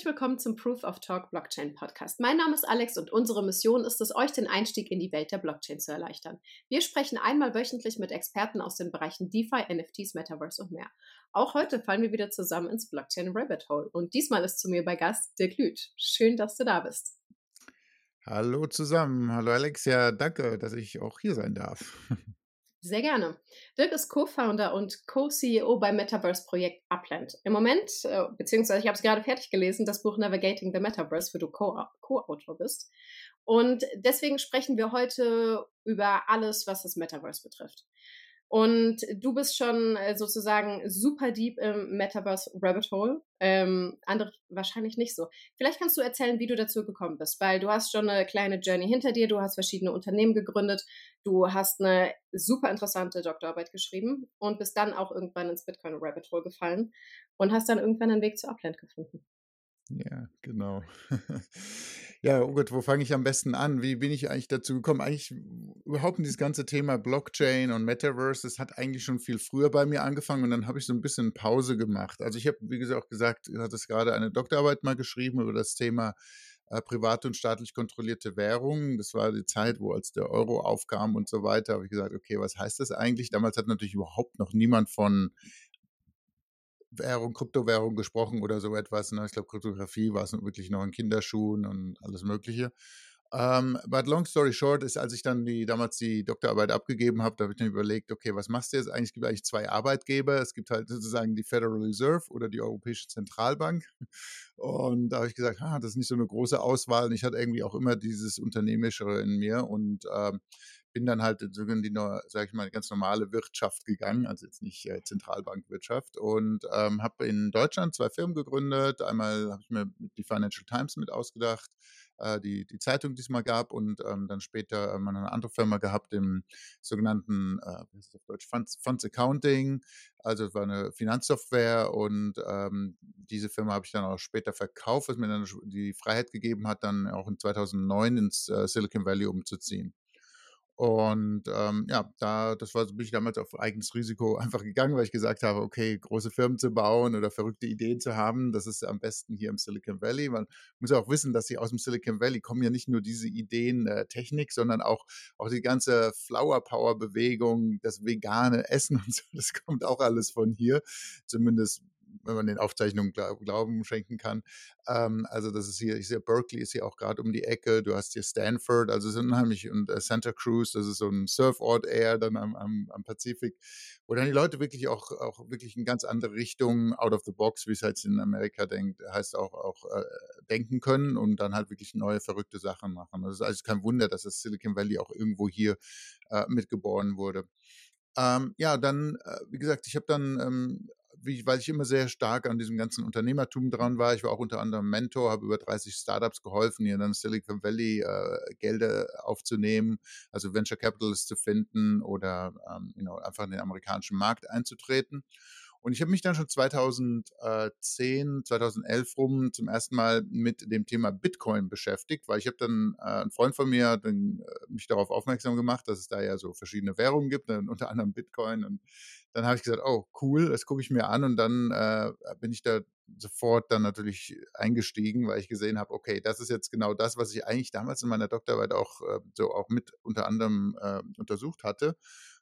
Herzlich willkommen zum Proof of Talk Blockchain Podcast. Mein Name ist Alex und unsere Mission ist es, euch den Einstieg in die Welt der Blockchain zu erleichtern. Wir sprechen einmal wöchentlich mit Experten aus den Bereichen DeFi, NFTs, Metaverse und mehr. Auch heute fallen wir wieder zusammen ins Blockchain Rabbit Hole und diesmal ist zu mir bei Gast Dirk Lüth. Schön, dass du da bist. Hallo zusammen. Hallo Alex. Ja, danke, dass ich auch hier sein darf. Sehr gerne. Dirk ist Co-Founder und Co-CEO beim Metaverse-Projekt Upland. Im Moment, äh, beziehungsweise ich habe es gerade fertig gelesen, das Buch Navigating the Metaverse, wo du Co-Autor bist. Und deswegen sprechen wir heute über alles, was das Metaverse betrifft. Und du bist schon äh, sozusagen super deep im Metaverse Rabbit Hole. Ähm, andere wahrscheinlich nicht so. Vielleicht kannst du erzählen, wie du dazu gekommen bist, weil du hast schon eine kleine Journey hinter dir, du hast verschiedene Unternehmen gegründet, du hast eine super interessante Doktorarbeit geschrieben und bist dann auch irgendwann ins Bitcoin Rabbit Hole gefallen und hast dann irgendwann einen Weg zu Upland gefunden. Ja, genau. Ja, oh Gott, wo fange ich am besten an? Wie bin ich eigentlich dazu gekommen? Eigentlich überhaupt dieses ganze Thema Blockchain und Metaverse, das hat eigentlich schon viel früher bei mir angefangen und dann habe ich so ein bisschen Pause gemacht. Also ich habe, wie gesagt, auch gesagt, ich hatte gerade eine Doktorarbeit mal geschrieben über das Thema äh, private und staatlich kontrollierte Währungen. Das war die Zeit, wo als der Euro aufkam und so weiter, habe ich gesagt, okay, was heißt das eigentlich? Damals hat natürlich überhaupt noch niemand von Währung, Kryptowährung gesprochen oder so etwas. Ne? Ich glaube, Kryptographie war es wirklich noch in Kinderschuhen und alles Mögliche. Um, ähm, but long story short ist, als ich dann die damals die Doktorarbeit abgegeben habe, da habe ich dann überlegt, okay, was machst du jetzt eigentlich? Es gibt eigentlich zwei Arbeitgeber. Es gibt halt sozusagen die Federal Reserve oder die Europäische Zentralbank. Und da habe ich gesagt, ah, das ist nicht so eine große Auswahl. Und ich hatte irgendwie auch immer dieses Unternehmischere in mir und ähm, bin dann halt in die, sage ich mal, ganz normale Wirtschaft gegangen, also jetzt nicht äh, Zentralbankwirtschaft und ähm, habe in Deutschland zwei Firmen gegründet. Einmal habe ich mir die Financial Times mit ausgedacht, äh, die, die Zeitung, die es mal gab und ähm, dann später ähm, eine andere Firma gehabt im sogenannten, äh, wie heißt auf Deutsch, Funds, Funds Accounting, also es war eine Finanzsoftware und ähm, diese Firma habe ich dann auch später verkauft, was mir dann die Freiheit gegeben hat, dann auch in 2009 ins äh, Silicon Valley umzuziehen. Und ähm, ja, da, das war, bin ich damals auf eigenes Risiko einfach gegangen, weil ich gesagt habe, okay, große Firmen zu bauen oder verrückte Ideen zu haben, das ist am besten hier im Silicon Valley. Man muss auch wissen, dass hier aus dem Silicon Valley kommen ja nicht nur diese Ideen äh, Technik, sondern auch, auch die ganze Flower Power Bewegung, das vegane Essen und so, das kommt auch alles von hier. Zumindest wenn man den Aufzeichnungen Glauben schenken kann. Ähm, also das ist hier, ich sehe, Berkeley ist hier auch gerade um die Ecke. Du hast hier Stanford, also es ist unheimlich und äh, Santa Cruz, das ist so ein Surfort eher dann am, am, am Pazifik, wo dann die Leute wirklich auch, auch wirklich in ganz andere Richtungen, out of the box, wie es halt in Amerika denkt, heißt auch, auch äh, denken können und dann halt wirklich neue verrückte Sachen machen. Das ist also kein Wunder, dass das Silicon Valley auch irgendwo hier äh, mitgeboren wurde. Ähm, ja, dann, äh, wie gesagt, ich habe dann ähm, wie, weil ich immer sehr stark an diesem ganzen Unternehmertum dran war. Ich war auch unter anderem Mentor, habe über 30 Startups geholfen, hier in dann Silicon Valley äh, Gelder aufzunehmen, also Venture Capitalists zu finden oder ähm, you know, einfach in den amerikanischen Markt einzutreten. Und ich habe mich dann schon 2010, 2011 rum zum ersten Mal mit dem Thema Bitcoin beschäftigt, weil ich habe dann äh, ein Freund von mir den, äh, mich darauf aufmerksam gemacht, dass es da ja so verschiedene Währungen gibt, unter anderem Bitcoin und dann habe ich gesagt, oh cool, das gucke ich mir an und dann äh, bin ich da sofort dann natürlich eingestiegen, weil ich gesehen habe, okay, das ist jetzt genau das, was ich eigentlich damals in meiner Doktorarbeit auch äh, so auch mit unter anderem äh, untersucht hatte.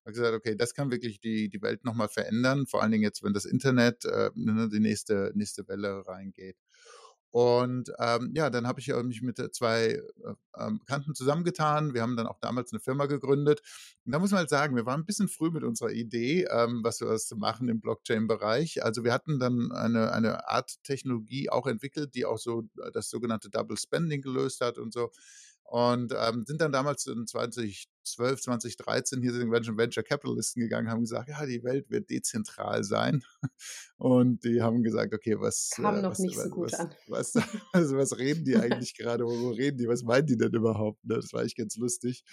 Habe gesagt, okay, das kann wirklich die die Welt nochmal verändern, vor allen Dingen jetzt, wenn das Internet äh, ne, die nächste nächste Welle reingeht. Und ähm, ja, dann habe ich mich mit zwei äh, ähm, zusammengetan. Wir haben dann auch damals eine Firma gegründet. Und da muss man halt sagen, wir waren ein bisschen früh mit unserer Idee, ähm, was wir was machen im Blockchain-Bereich. Also wir hatten dann eine, eine Art Technologie auch entwickelt, die auch so äh, das sogenannte Double Spending gelöst hat und so. Und ähm, sind dann damals in 2012, 2013 hier sind Venture, Venture Capitalisten gegangen, haben gesagt, ja, die Welt wird dezentral sein. Und die haben gesagt, okay, was äh, noch was, nicht was, so gut was, also was reden die eigentlich gerade? Wo reden die? Was meinen die denn überhaupt? Ne, das war eigentlich ganz lustig,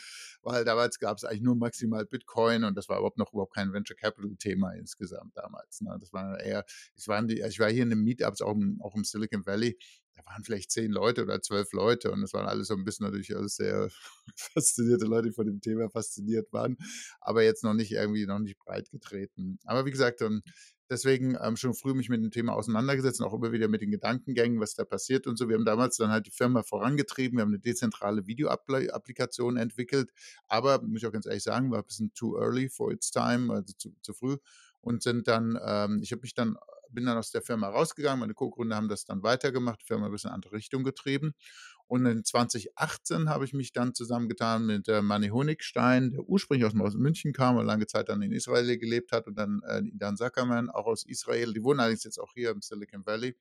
weil damals gab es eigentlich nur maximal Bitcoin und das war überhaupt noch überhaupt kein Venture Capital Thema insgesamt damals. Ne? Das war eher, ich war, die, ich war hier in einem Meetups auch im, auch im Silicon Valley da waren vielleicht zehn Leute oder zwölf Leute und es waren alles so ein bisschen natürlich alles sehr faszinierte Leute, die von dem Thema fasziniert waren, aber jetzt noch nicht irgendwie noch nicht breit getreten. Aber wie gesagt, ähm, deswegen ähm, schon früh mich mit dem Thema auseinandergesetzt und auch immer wieder mit den Gedankengängen, was da passiert und so. Wir haben damals dann halt die Firma vorangetrieben, wir haben eine dezentrale Videoapplikation entwickelt, aber muss ich auch ganz ehrlich sagen, war ein bisschen too early for its time, also zu, zu früh und sind dann, ähm, ich habe mich dann, bin dann aus der Firma rausgegangen, meine Co-Gründer haben das dann weitergemacht, die Firma ein bisschen in eine andere Richtung getrieben und in 2018 habe ich mich dann zusammengetan mit äh, Manny Honigstein, der ursprünglich aus, München kam und lange Zeit dann in Israel gelebt hat und dann äh, Dan Zuckerman, auch aus Israel. Die wohnen allerdings jetzt auch hier im Silicon Valley.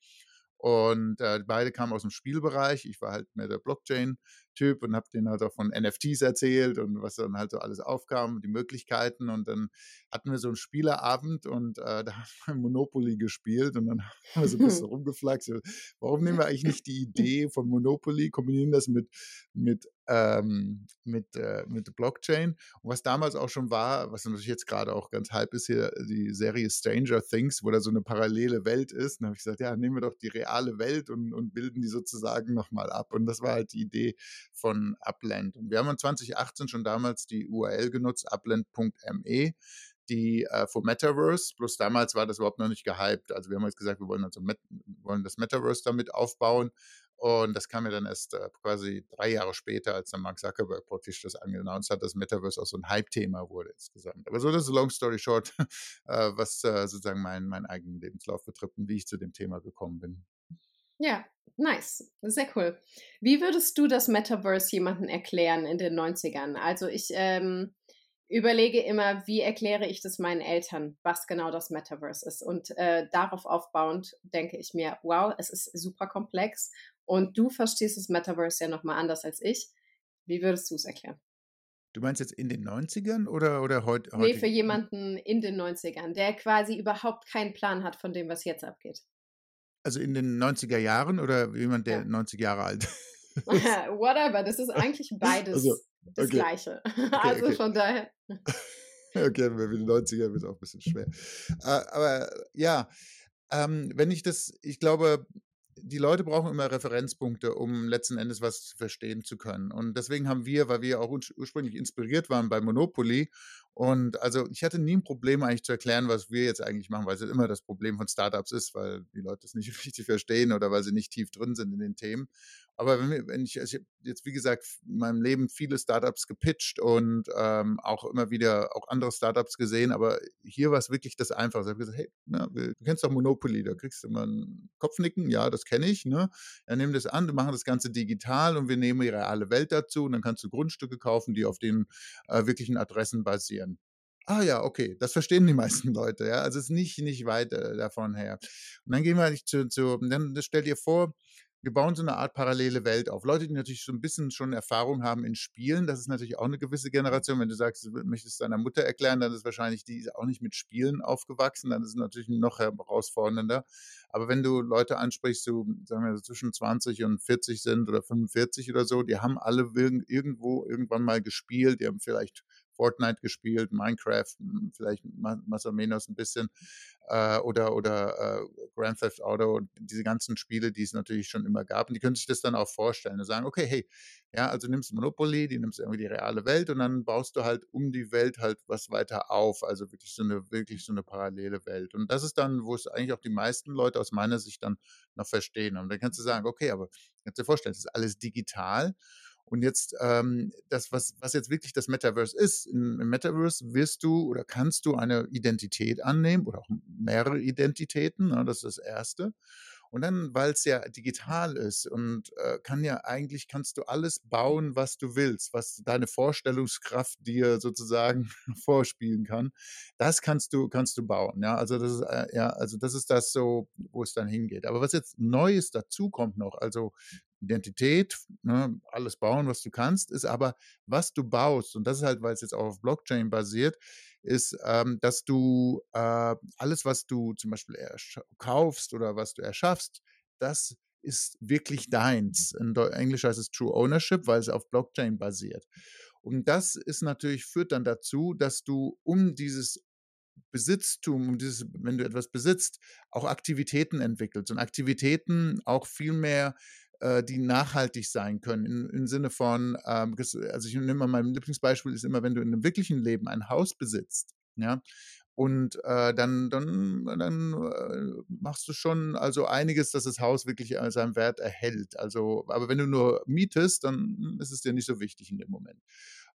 Und äh, beide kamen aus dem Spielbereich. Ich war halt mehr der Blockchain-Typ und habe denen halt auch von NFTs erzählt und was dann halt so alles aufkam, die Möglichkeiten. Und dann hatten wir so einen Spielerabend und äh, da haben wir Monopoly gespielt und dann haben wir so ein bisschen rumgeflaxt. Warum nehmen wir eigentlich nicht die Idee von Monopoly, kombinieren das mit, mit ähm, mit, äh, mit Blockchain. Und was damals auch schon war, was natürlich jetzt gerade auch ganz hype ist hier, die Serie Stranger Things, wo da so eine parallele Welt ist. Und da habe ich gesagt, ja, nehmen wir doch die reale Welt und, und bilden die sozusagen nochmal ab. Und das war halt die Idee von Upland. Und wir haben in 2018 schon damals die URL genutzt, upland.me die äh, für Metaverse, bloß damals war das überhaupt noch nicht gehypt. Also wir haben jetzt gesagt, wir wollen, also Met wollen das Metaverse damit aufbauen und das kam ja dann erst äh, quasi drei Jahre später, als dann Mark Zuckerberg praktisch das angeannounced hat, dass Metaverse auch so ein Hype-Thema wurde insgesamt. Aber so, das ist long story short, äh, was äh, sozusagen meinen mein eigenen Lebenslauf betrifft und wie ich zu dem Thema gekommen bin. Ja, nice. Sehr cool. Wie würdest du das Metaverse jemandem erklären in den 90ern? Also ich ähm, überlege immer, wie erkläre ich das meinen Eltern, was genau das Metaverse ist. Und äh, darauf aufbauend denke ich mir, wow, es ist super komplex und du verstehst das Metaverse ja nochmal anders als ich. Wie würdest du es erklären? Du meinst jetzt in den 90ern oder, oder heute? Heut, nee, für jemanden in den 90ern, der quasi überhaupt keinen Plan hat von dem, was jetzt abgeht. Also in den 90er Jahren oder jemand, der ja. 90 Jahre alt ist? Whatever, das ist eigentlich beides also, okay. das Gleiche. Okay, also okay. von daher. okay, mit den 90ern wird es auch ein bisschen schwer. Äh, aber ja, ähm, wenn ich das, ich glaube, die Leute brauchen immer Referenzpunkte, um letzten Endes was verstehen zu können. Und deswegen haben wir, weil wir auch ursprünglich inspiriert waren bei Monopoly, und also ich hatte nie ein Problem eigentlich zu erklären, was wir jetzt eigentlich machen, weil es immer das Problem von Startups ist, weil die Leute es nicht richtig verstehen oder weil sie nicht tief drin sind in den Themen. Aber wenn, wir, wenn ich, also ich jetzt wie gesagt in meinem Leben viele Startups gepitcht und ähm, auch immer wieder auch andere Startups gesehen, aber hier war es wirklich das Einfache. Ich habe gesagt, hey, na, du kennst doch Monopoly, da kriegst du immer ein Kopfnicken, ja, das kenne ich. Ne? Ja, nimm das an, wir machen das Ganze digital und wir nehmen die reale Welt dazu und dann kannst du Grundstücke kaufen, die auf den äh, wirklichen Adressen basieren. Ah ja, okay, das verstehen die meisten Leute, ja. Also es ist nicht, nicht weit äh, davon her. Und dann gehen wir zu, zu dann stell dir vor, wir bauen so eine Art parallele Welt auf. Leute, die natürlich so ein bisschen schon Erfahrung haben in Spielen, das ist natürlich auch eine gewisse Generation. Wenn du sagst, du möchtest deiner Mutter erklären, dann ist wahrscheinlich die auch nicht mit Spielen aufgewachsen, dann ist es natürlich noch herausfordernder. Aber wenn du Leute ansprichst, so, sagen wir, so zwischen 20 und 40 sind oder 45 oder so, die haben alle irgendwo irgendwann mal gespielt, die haben vielleicht Fortnite gespielt, Minecraft, hm, vielleicht más o menos ein bisschen äh, oder, oder äh, Grand Theft Auto, diese ganzen Spiele, die es natürlich schon immer gab. Und die können sich das dann auch vorstellen und sagen, okay, hey, ja, also nimmst du Monopoly, die nimmst du irgendwie die reale Welt und dann baust du halt um die Welt halt was weiter auf. Also wirklich so eine, wirklich so eine parallele Welt. Und das ist dann, wo es eigentlich auch die meisten Leute aus meiner Sicht dann noch verstehen. Und dann kannst du sagen, okay, aber kannst dir vorstellen, es ist alles digital. Und jetzt ähm, das, was, was jetzt wirklich das Metaverse ist, im, Metaverse wirst du oder kannst du eine Identität annehmen oder auch mehrere Identitäten, ne, das ist das Erste. Und dann, weil es ja digital ist und äh, kann ja eigentlich, kannst du alles bauen, was du willst, was deine Vorstellungskraft dir sozusagen vorspielen kann, das kannst du, kannst du bauen. Ja, also das ist, äh, ja, also das ist das so, wo es dann hingeht. Aber was jetzt Neues dazu kommt noch, also Identität, ne, alles bauen, was du kannst, ist aber, was du baust, und das ist halt, weil es jetzt auch auf Blockchain basiert, ist, ähm, dass du äh, alles, was du zum Beispiel kaufst oder was du erschaffst, das ist wirklich deins. In Englisch heißt es True Ownership, weil es auf Blockchain basiert. Und das ist natürlich, führt dann dazu, dass du um dieses Besitztum, um dieses, wenn du etwas besitzt, auch Aktivitäten entwickelst und Aktivitäten auch viel mehr äh, die nachhaltig sein können, im, im Sinne von, ähm, also ich nehme mal mein Lieblingsbeispiel ist immer, wenn du in einem wirklichen Leben ein Haus besitzt, ja, und äh, dann, dann, dann äh, machst du schon also einiges, dass das Haus wirklich äh, seinen Wert erhält. Also, aber wenn du nur mietest, dann ist es dir nicht so wichtig in dem Moment.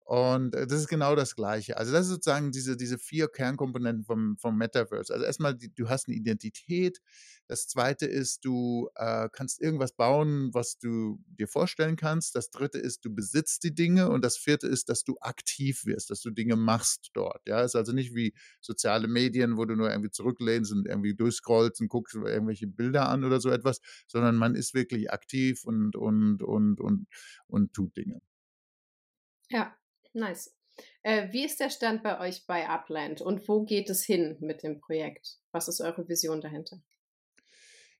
Und äh, das ist genau das Gleiche. Also das ist sozusagen diese, diese vier Kernkomponenten vom, vom Metaverse. Also erstmal, du hast eine Identität. Das zweite ist, du äh, kannst irgendwas bauen, was du dir vorstellen kannst. Das dritte ist, du besitzt die Dinge. Und das vierte ist, dass du aktiv wirst, dass du Dinge machst dort. Ja, ist also nicht wie soziale Medien, wo du nur irgendwie zurücklehnst und irgendwie durchscrollst und guckst irgendwelche Bilder an oder so etwas, sondern man ist wirklich aktiv und, und, und, und, und tut Dinge. Ja, Nice. Äh, wie ist der Stand bei euch bei Upland und wo geht es hin mit dem Projekt? Was ist eure Vision dahinter?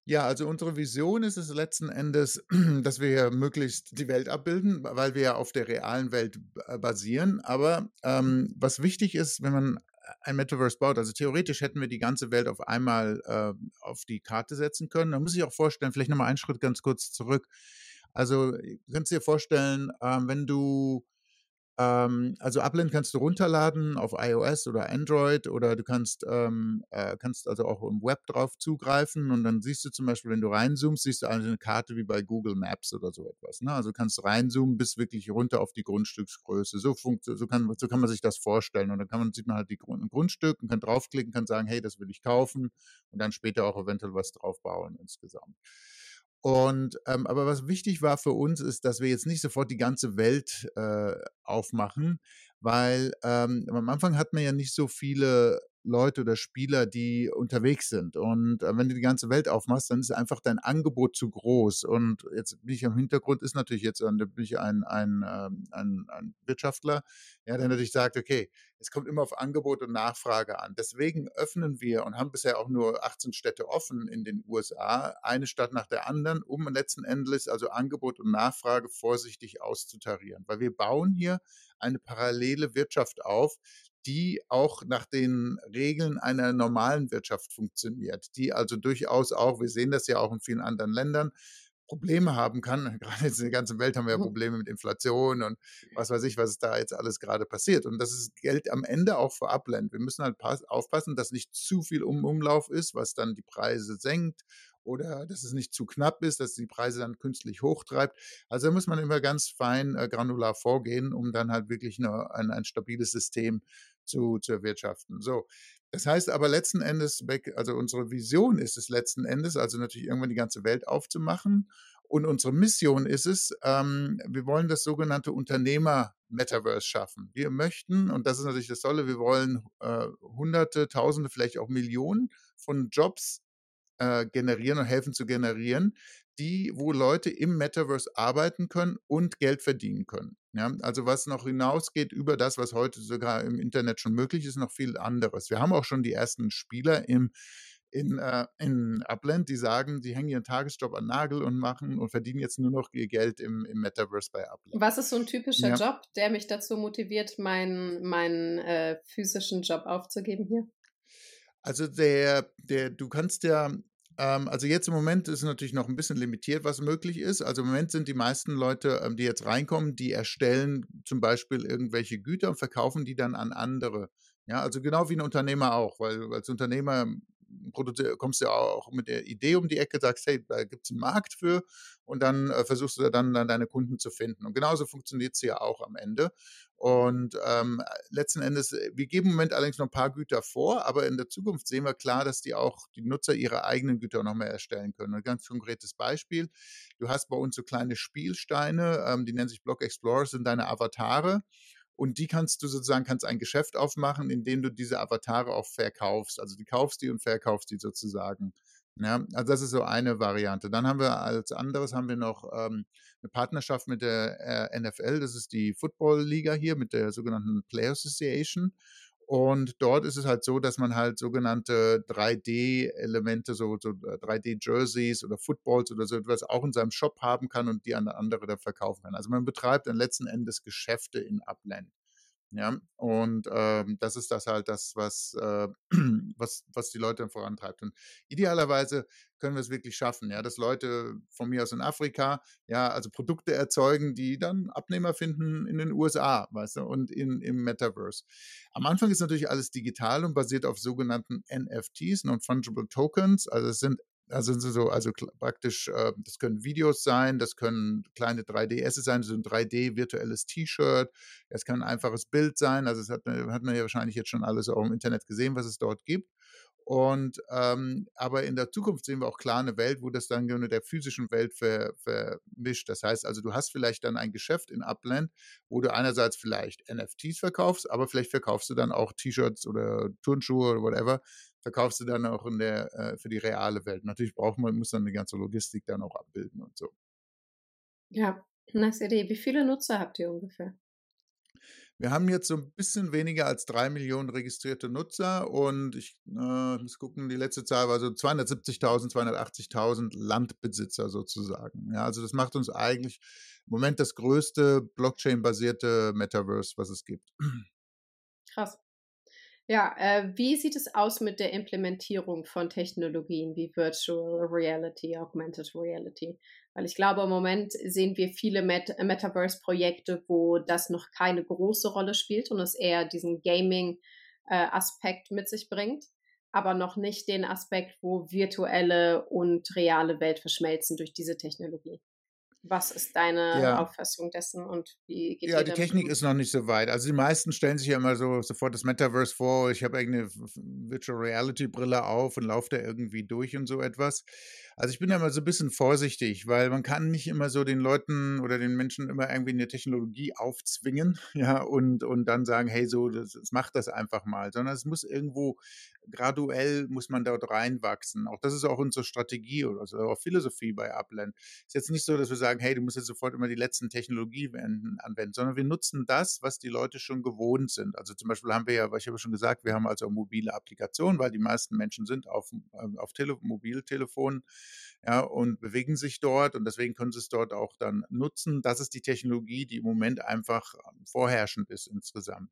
Ja, also unsere Vision ist es letzten Endes, dass wir möglichst die Welt abbilden, weil wir ja auf der realen Welt äh, basieren. Aber ähm, was wichtig ist, wenn man ein Metaverse baut, also theoretisch hätten wir die ganze Welt auf einmal äh, auf die Karte setzen können. Da muss ich auch vorstellen, vielleicht nochmal einen Schritt ganz kurz zurück. Also, du kannst dir vorstellen, ähm, wenn du ähm, also Upland kannst du runterladen auf iOS oder Android oder du kannst, ähm, äh, kannst also auch im Web drauf zugreifen und dann siehst du zum Beispiel, wenn du reinzoomst, siehst du eine Karte wie bei Google Maps oder so etwas. Ne? Also kannst reinzoomen bis wirklich runter auf die Grundstücksgröße. So, funkt, so, kann, so kann man sich das vorstellen. Und dann kann man, sieht man halt die Grund, ein Grundstück und kann draufklicken, kann sagen, hey, das will ich kaufen und dann später auch eventuell was drauf bauen insgesamt. Und ähm, aber was wichtig war für uns, ist, dass wir jetzt nicht sofort die ganze Welt äh, aufmachen, weil ähm, am Anfang hat man ja nicht so viele Leute oder Spieler, die unterwegs sind. Und äh, wenn du die ganze Welt aufmachst, dann ist einfach dein Angebot zu groß. Und jetzt bin ich im Hintergrund, ist natürlich jetzt ein, bin ich ein, ein, ähm, ein, ein Wirtschaftler, ja, der natürlich sagt, okay, es kommt immer auf Angebot und Nachfrage an. Deswegen öffnen wir und haben bisher auch nur 18 Städte offen in den USA, eine Stadt nach der anderen, um letzten Endes also Angebot und Nachfrage vorsichtig auszutarieren. Weil wir bauen hier eine parallele Wirtschaft auf, die auch nach den Regeln einer normalen Wirtschaft funktioniert, die also durchaus auch, wir sehen das ja auch in vielen anderen Ländern, Probleme haben kann. Gerade jetzt in der ganzen Welt haben wir ja mhm. Probleme mit Inflation und was weiß ich, was da jetzt alles gerade passiert. Und das ist Geld am Ende auch für Upland. Wir müssen halt aufpassen, dass nicht zu viel um Umlauf ist, was dann die Preise senkt oder dass es nicht zu knapp ist, dass die Preise dann künstlich hochtreibt. Also da muss man immer ganz fein äh, granular vorgehen, um dann halt wirklich eine, ein, ein stabiles System zu, zu erwirtschaften. So, das heißt aber letzten Endes, also unsere Vision ist es letzten Endes, also natürlich irgendwann die ganze Welt aufzumachen. Und unsere Mission ist es, ähm, wir wollen das sogenannte Unternehmer-Metaverse schaffen. Wir möchten, und das ist natürlich das Tolle, wir wollen äh, Hunderte, Tausende, vielleicht auch Millionen von Jobs äh, generieren und helfen zu generieren, die, wo Leute im Metaverse arbeiten können und Geld verdienen können. Ja, also was noch hinausgeht über das, was heute sogar im Internet schon möglich ist, noch viel anderes. Wir haben auch schon die ersten Spieler im in, äh, in Upland, die sagen, die hängen ihren Tagesjob an Nagel und machen und verdienen jetzt nur noch ihr Geld im, im Metaverse bei Upland. Was ist so ein typischer ja. Job, der mich dazu motiviert, meinen, meinen äh, physischen Job aufzugeben hier? Also der, der, du kannst ja also jetzt im Moment ist natürlich noch ein bisschen limitiert, was möglich ist. Also im Moment sind die meisten Leute, ähm, die jetzt reinkommen, die erstellen zum Beispiel irgendwelche Güter und verkaufen die dann an andere. Ja, also genau wie ein Unternehmer auch, weil als Unternehmer kommst du ja auch mit der Idee um die Ecke, sagst, hey, da gibt es einen Markt für und dann äh, versuchst du dann, dann deine Kunden zu finden. Und genauso funktioniert es ja auch am Ende. Und ähm, letzten Endes, äh, wir geben im Moment allerdings noch ein paar Güter vor, aber in der Zukunft sehen wir klar, dass die auch die Nutzer ihre eigenen Güter noch mehr erstellen können. Ein ganz konkretes Beispiel: Du hast bei uns so kleine Spielsteine, ähm, die nennen sich Block Explorers, sind deine Avatare. Und die kannst du sozusagen, kannst ein Geschäft aufmachen, indem du diese Avatare auch verkaufst. Also die kaufst die und verkaufst die sozusagen. Ja, also das ist so eine Variante. Dann haben wir als anderes haben wir noch ähm, eine Partnerschaft mit der äh, NFL, das ist die Football Liga hier mit der sogenannten Player Association. Und dort ist es halt so, dass man halt sogenannte 3D-Elemente, so, so 3D-Jerseys äh, oder Footballs oder so etwas auch in seinem Shop haben kann und die an andere da verkaufen kann. Also man betreibt dann letzten Endes Geschäfte in Upland. Ja, und ähm, das ist das halt das, was, äh, was, was die Leute vorantreibt. Und idealerweise können wir es wirklich schaffen, ja, dass Leute von mir aus in Afrika, ja, also Produkte erzeugen, die dann Abnehmer finden in den USA, weißt du, und in, im Metaverse. Am Anfang ist natürlich alles digital und basiert auf sogenannten NFTs, Non-Fungible Tokens. Also es sind also sind so, also praktisch, äh, das können Videos sein, das können kleine 3D-Esse sein, so ein 3D-virtuelles T-Shirt, es kann ein einfaches Bild sein, also das hat, hat man ja wahrscheinlich jetzt schon alles auch im Internet gesehen, was es dort gibt. Und ähm, aber in der Zukunft sehen wir auch klar eine Welt, wo das dann mit der physischen Welt ver, vermischt. Das heißt also, du hast vielleicht dann ein Geschäft in Upland, wo du einerseits vielleicht NFTs verkaufst, aber vielleicht verkaufst du dann auch T-Shirts oder Turnschuhe oder whatever, verkaufst du dann auch in der, äh, für die reale Welt. Natürlich braucht man, muss dann eine ganze Logistik dann auch abbilden und so. Ja, nice Idee. Wie viele Nutzer habt ihr ungefähr? Wir haben jetzt so ein bisschen weniger als drei Millionen registrierte Nutzer und ich äh, muss gucken, die letzte Zahl war so 270.000, 280.000 Landbesitzer sozusagen. Ja, also das macht uns eigentlich im Moment das größte Blockchain-basierte Metaverse, was es gibt. Krass. Ja, äh, wie sieht es aus mit der Implementierung von Technologien wie Virtual Reality, Augmented Reality? Weil ich glaube, im Moment sehen wir viele Met Metaverse-Projekte, wo das noch keine große Rolle spielt und es eher diesen Gaming-Aspekt äh, mit sich bringt, aber noch nicht den Aspekt, wo virtuelle und reale Welt verschmelzen durch diese Technologie. Was ist deine ja. Auffassung dessen und wie geht Ja, die Technik um? ist noch nicht so weit. Also die meisten stellen sich ja immer so sofort das Metaverse vor, ich habe irgendeine Virtual Reality Brille auf und laufe da irgendwie durch und so etwas. Also ich bin da immer so ein bisschen vorsichtig, weil man kann nicht immer so den Leuten oder den Menschen immer irgendwie eine Technologie aufzwingen, ja, und, und dann sagen, hey, so, das, das macht das einfach mal, sondern es muss irgendwo graduell muss man dort reinwachsen. Auch das ist auch unsere Strategie oder so, auch Philosophie bei Upland. Ist jetzt nicht so, dass wir sagen, hey, du musst jetzt sofort immer die letzten Technologien anwenden, sondern wir nutzen das, was die Leute schon gewohnt sind. Also zum Beispiel haben wir ja, ich habe schon gesagt, wir haben also mobile Applikationen, weil die meisten Menschen sind auf, ähm, auf Tele Mobiltelefonen ja, und bewegen sich dort und deswegen können sie es dort auch dann nutzen. Das ist die Technologie, die im Moment einfach ähm, vorherrschend ist insgesamt.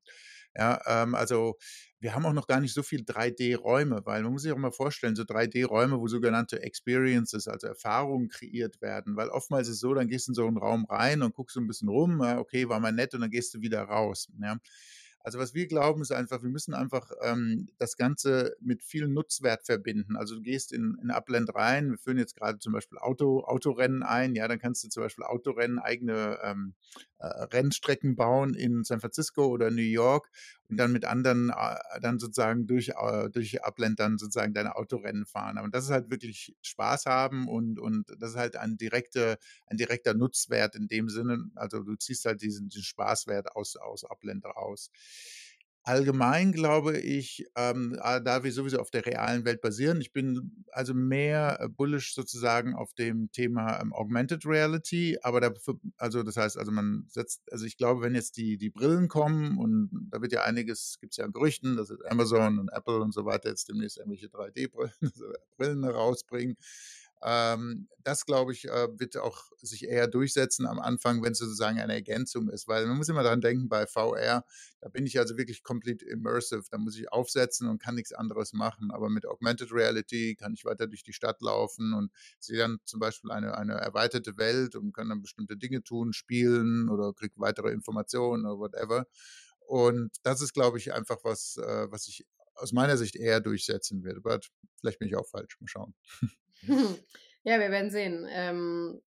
Ja, ähm, also wir haben auch noch gar nicht so viel 3D-Räume, weil man muss sich auch mal vorstellen, so 3D-Räume, wo sogenannte Experiences, also Erfahrungen kreiert werden, weil oftmals ist es so, dann gehst du in so einen Raum rein und guckst so ein bisschen rum, okay, war mal nett und dann gehst du wieder raus. Ja. Also was wir glauben, ist einfach, wir müssen einfach ähm, das Ganze mit viel Nutzwert verbinden. Also du gehst in, in Upland rein, wir führen jetzt gerade zum Beispiel Auto, Autorennen ein, ja, dann kannst du zum Beispiel Autorennen, eigene ähm, äh, Rennstrecken bauen in San Francisco oder New York und dann mit anderen äh, dann sozusagen durch, äh, durch dann sozusagen deine Autorennen fahren. Aber das ist halt wirklich Spaß haben und, und das ist halt ein, direkte, ein direkter Nutzwert in dem Sinne. Also du ziehst halt diesen, diesen Spaßwert aus, aus Upland raus. Allgemein glaube ich, ähm, ah, da wir sowieso auf der realen Welt basieren, ich bin also mehr äh, bullish sozusagen auf dem Thema ähm, Augmented Reality, aber dafür, also das heißt, also man setzt, also ich glaube, wenn jetzt die, die Brillen kommen und da wird ja einiges, gibt es ja an Gerüchten, dass Amazon und Apple und so weiter jetzt demnächst irgendwelche 3D-Brillen rausbringen, ähm, das, glaube ich, äh, wird auch sich eher durchsetzen am Anfang, wenn es sozusagen eine Ergänzung ist. Weil man muss immer daran denken, bei VR, da bin ich also wirklich komplett immersive. Da muss ich aufsetzen und kann nichts anderes machen. Aber mit Augmented Reality kann ich weiter durch die Stadt laufen und sehe dann zum Beispiel eine, eine erweiterte Welt und kann dann bestimmte Dinge tun, spielen oder kriege weitere Informationen oder whatever. Und das ist, glaube ich, einfach was, äh, was sich aus meiner Sicht eher durchsetzen wird. Aber vielleicht bin ich auch falsch. Mal schauen. Ja, wir werden sehen. Ähm,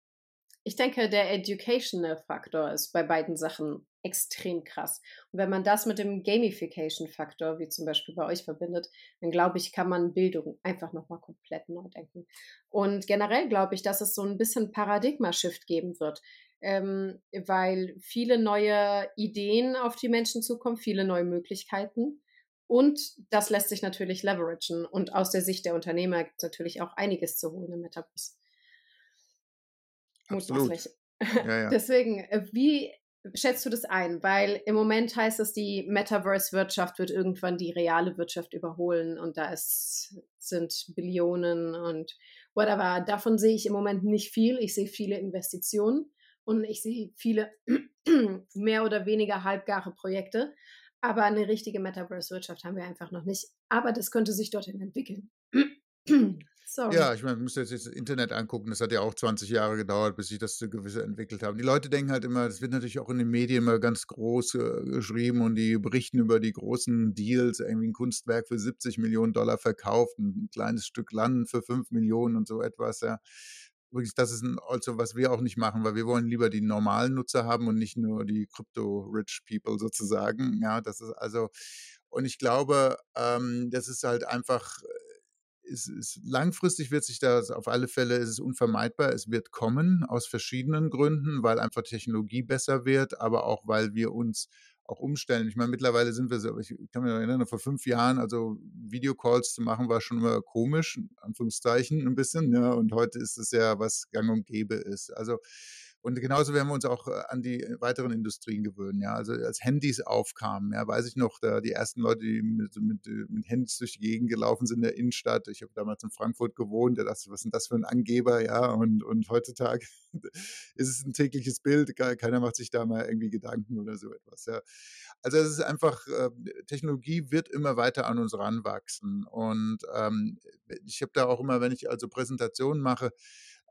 ich denke, der Educational-Faktor ist bei beiden Sachen extrem krass. Und wenn man das mit dem Gamification-Faktor, wie zum Beispiel bei euch, verbindet, dann glaube ich, kann man Bildung einfach nochmal komplett neu denken. Und generell glaube ich, dass es so ein bisschen Paradigma-Shift geben wird. Ähm, weil viele neue Ideen auf die Menschen zukommen, viele neue Möglichkeiten. Und das lässt sich natürlich leveragen. Und aus der Sicht der Unternehmer gibt es natürlich auch einiges zu holen im Metaverse. Absolut. Ja, ja. Deswegen, äh, wie schätzt du das ein? Weil im Moment heißt es, die Metaverse-Wirtschaft wird irgendwann die reale Wirtschaft überholen und da ist, sind Billionen und whatever. Davon sehe ich im Moment nicht viel. Ich sehe viele Investitionen und ich sehe viele mehr oder weniger halbgare Projekte. Aber eine richtige Metaverse-Wirtschaft haben wir einfach noch nicht. Aber das könnte sich dorthin entwickeln. Sorry. Ja, ich meine, man muss jetzt das Internet angucken. Das hat ja auch 20 Jahre gedauert, bis sich das so gewisse entwickelt haben. Die Leute denken halt immer, das wird natürlich auch in den Medien immer ganz groß äh, geschrieben und die berichten über die großen Deals, irgendwie ein Kunstwerk für 70 Millionen Dollar verkauft, ein kleines Stück Land für 5 Millionen und so etwas, ja. Übrigens, das ist also, was wir auch nicht machen, weil wir wollen lieber die normalen Nutzer haben und nicht nur die Crypto-Rich People sozusagen. Ja, das ist also, und ich glaube, ähm, das ist halt einfach ist, ist, langfristig wird sich das auf alle Fälle, ist es unvermeidbar, es wird kommen aus verschiedenen Gründen, weil einfach Technologie besser wird, aber auch weil wir uns auch umstellen. Ich meine, mittlerweile sind wir so, ich kann mich erinnern, vor fünf Jahren, also Videocalls zu machen, war schon immer komisch, in Anführungszeichen ein bisschen, ja, und heute ist es ja, was gang und gäbe ist. Also und genauso werden wir uns auch äh, an die äh, weiteren Industrien gewöhnen. Ja, also als Handys aufkamen, ja, weiß ich noch, da die ersten Leute, die mit, mit, äh, mit Handys durch die Gegend gelaufen sind in der Innenstadt. Ich habe damals in Frankfurt gewohnt. Da dachte ich, was ist denn das für ein Angeber? Ja, und, und heutzutage ist es ein tägliches Bild. Keiner macht sich da mal irgendwie Gedanken oder so etwas. Ja. Also es ist einfach, Technologie wird immer weiter an uns ranwachsen. Und ähm, ich habe da auch immer, wenn ich also Präsentationen mache,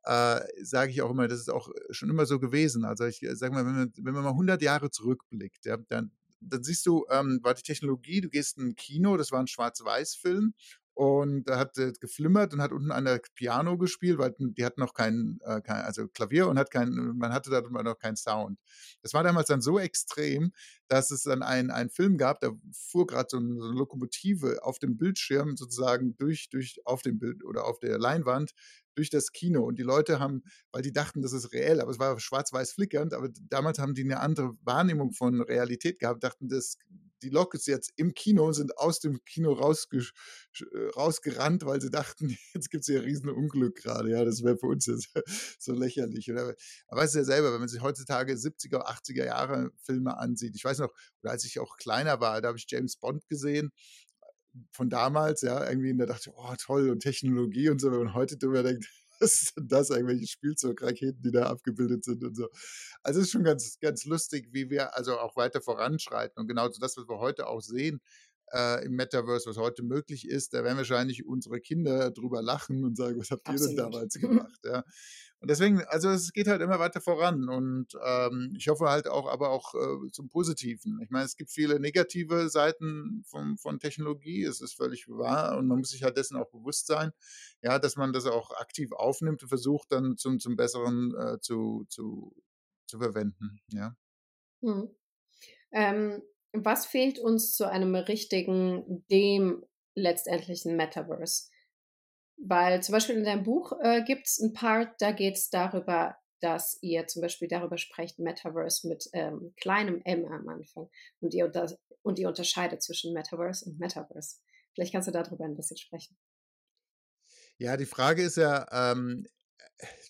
äh, sage ich auch immer, das ist auch äh, schon immer so gewesen. Also ich äh, sage mal, wenn man, wenn man mal 100 Jahre zurückblickt, ja, dann, dann siehst du, ähm, war die Technologie, du gehst in ein Kino, das war ein Schwarz-Weiß-Film und da hat äh, geflimmert und hat unten einer Piano gespielt, weil die hatten noch kein, äh, kein, also Klavier und hat kein, man hatte da noch keinen Sound. Das war damals dann so extrem, dass es dann einen Film gab, da fuhr gerade so, eine Lokomotive auf dem Bildschirm sozusagen durch, durch auf dem Bild oder auf der Leinwand durch das Kino. Und die Leute haben, weil die dachten, das ist reell, aber es war schwarz-weiß flickernd, aber damals haben die eine andere Wahrnehmung von Realität gehabt, dachten, das, die Lok ist jetzt im Kino und sind aus dem Kino rausge äh, rausgerannt, weil sie dachten, jetzt gibt es hier ein riesen Unglück gerade. Ja, das wäre für uns jetzt so lächerlich. Oder? Aber weißt du ja selber, wenn man sich heutzutage 70er, 80er Jahre Filme ansieht. Ich weiß noch, als ich auch kleiner war, da habe ich James Bond gesehen von damals, ja, irgendwie, und da dachte ich, oh toll und Technologie und so, und heute drüber denkt, was ist denn das, irgendwelche Spielzeugraketen, die da abgebildet sind und so. Also es ist schon ganz, ganz lustig, wie wir also auch weiter voranschreiten und genauso das, was wir heute auch sehen, äh, im Metaverse, was heute möglich ist, da werden wahrscheinlich unsere Kinder drüber lachen und sagen, was habt ihr Absolut. denn damals gemacht? Ja. Und deswegen, also es geht halt immer weiter voran und ähm, ich hoffe halt auch, aber auch äh, zum Positiven. Ich meine, es gibt viele negative Seiten von, von Technologie, es ist völlig wahr und man muss sich halt dessen auch bewusst sein, ja, dass man das auch aktiv aufnimmt und versucht dann zum, zum Besseren äh, zu, zu, zu verwenden, ja. Hm. Ähm, was fehlt uns zu einem richtigen, dem letztendlichen Metaverse? Weil zum Beispiel in deinem Buch äh, gibt es ein Part, da geht es darüber, dass ihr zum Beispiel darüber sprecht, Metaverse mit ähm, kleinem M am Anfang und ihr, unter und ihr unterscheidet zwischen Metaverse und Metaverse. Vielleicht kannst du darüber ein bisschen sprechen. Ja, die Frage ist ja, ähm,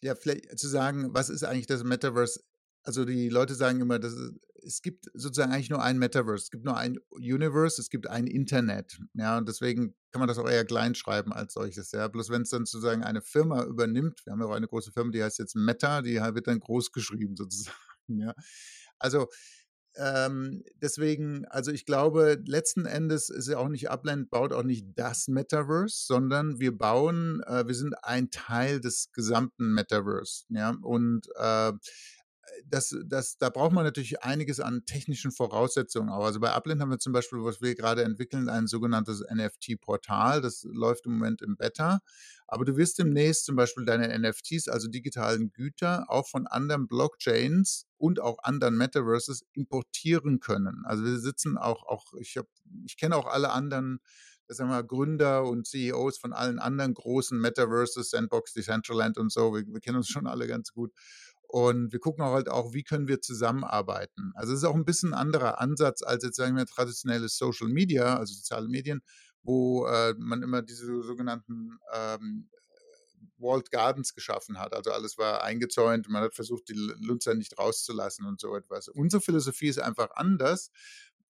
ja, vielleicht zu sagen, was ist eigentlich das Metaverse? Also die Leute sagen immer, das ist, es gibt sozusagen eigentlich nur ein Metaverse, es gibt nur ein Universe, es gibt ein Internet. Ja, und deswegen kann man das auch eher klein schreiben als solches. Ja, bloß wenn es dann sozusagen eine Firma übernimmt, wir haben ja auch eine große Firma, die heißt jetzt Meta, die wird dann groß geschrieben sozusagen. Ja, also ähm, deswegen, also ich glaube, letzten Endes ist ja auch nicht Upland, baut auch nicht das Metaverse, sondern wir bauen, äh, wir sind ein Teil des gesamten Metaverse. Ja, und äh, das, das, da braucht man natürlich einiges an technischen Voraussetzungen auch. Also bei Uplink haben wir zum Beispiel, was wir gerade entwickeln, ein sogenanntes NFT-Portal. Das läuft im Moment im Beta. Aber du wirst demnächst zum Beispiel deine NFTs, also digitalen Güter, auch von anderen Blockchains und auch anderen Metaverses importieren können. Also wir sitzen auch, auch ich, hab, ich kenne auch alle anderen sagen wir, Gründer und CEOs von allen anderen großen Metaverses, Sandbox, Decentraland und so. Wir, wir kennen uns schon alle ganz gut. Und wir gucken halt auch, wie können wir zusammenarbeiten. Also es ist auch ein bisschen anderer Ansatz als jetzt sagen wir traditionelles Social Media, also soziale Medien, wo äh, man immer diese sogenannten ähm, Walled Gardens geschaffen hat. Also alles war eingezäunt, man hat versucht, die Nutzer nicht rauszulassen und so etwas. Unsere Philosophie ist einfach anders.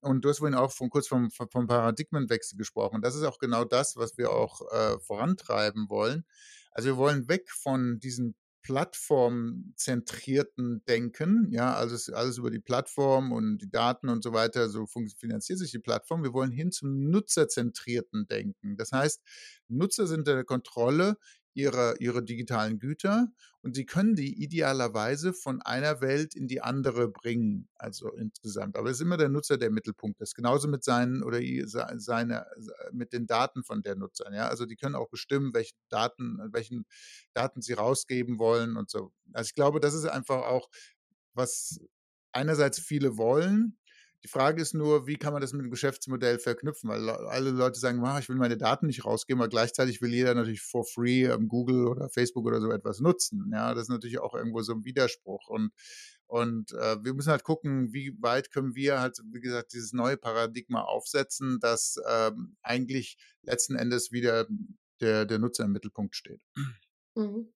Und du hast vorhin auch von, kurz vom, vom Paradigmenwechsel gesprochen. Das ist auch genau das, was wir auch äh, vorantreiben wollen. Also wir wollen weg von diesen plattformzentrierten Denken. Ja, also alles über die Plattform und die Daten und so weiter. So finanziert sich die Plattform. Wir wollen hin zum nutzerzentrierten Denken. Das heißt, Nutzer sind in der Kontrolle ihre, ihre digitalen Güter und sie können die idealerweise von einer Welt in die andere bringen, also insgesamt. Aber es ist immer der Nutzer der Mittelpunkt ist. Genauso mit seinen oder seine, mit den Daten von der Nutzer. Ja? Also die können auch bestimmen, welche Daten, welchen Daten sie rausgeben wollen und so. Also ich glaube, das ist einfach auch, was einerseits viele wollen, die Frage ist nur, wie kann man das mit dem Geschäftsmodell verknüpfen? Weil alle Leute sagen, ah, ich will meine Daten nicht rausgeben, aber gleichzeitig will jeder natürlich for free ähm, Google oder Facebook oder so etwas nutzen. Ja, das ist natürlich auch irgendwo so ein Widerspruch. Und, und äh, wir müssen halt gucken, wie weit können wir halt, wie gesagt, dieses neue Paradigma aufsetzen, dass ähm, eigentlich letzten Endes wieder der, der Nutzer im Mittelpunkt steht. Mhm.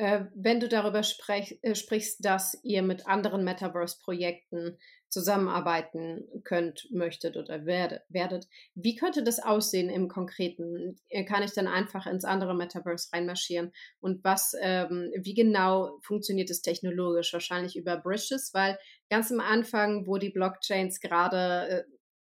Äh, wenn du darüber sprech, äh, sprichst, dass ihr mit anderen Metaverse-Projekten zusammenarbeiten könnt, möchtet oder werde, werdet, wie könnte das aussehen im Konkreten? Äh, kann ich dann einfach ins andere Metaverse reinmarschieren? Und was, ähm, wie genau funktioniert es technologisch? Wahrscheinlich über Bridges, weil ganz am Anfang, wo die Blockchains gerade äh,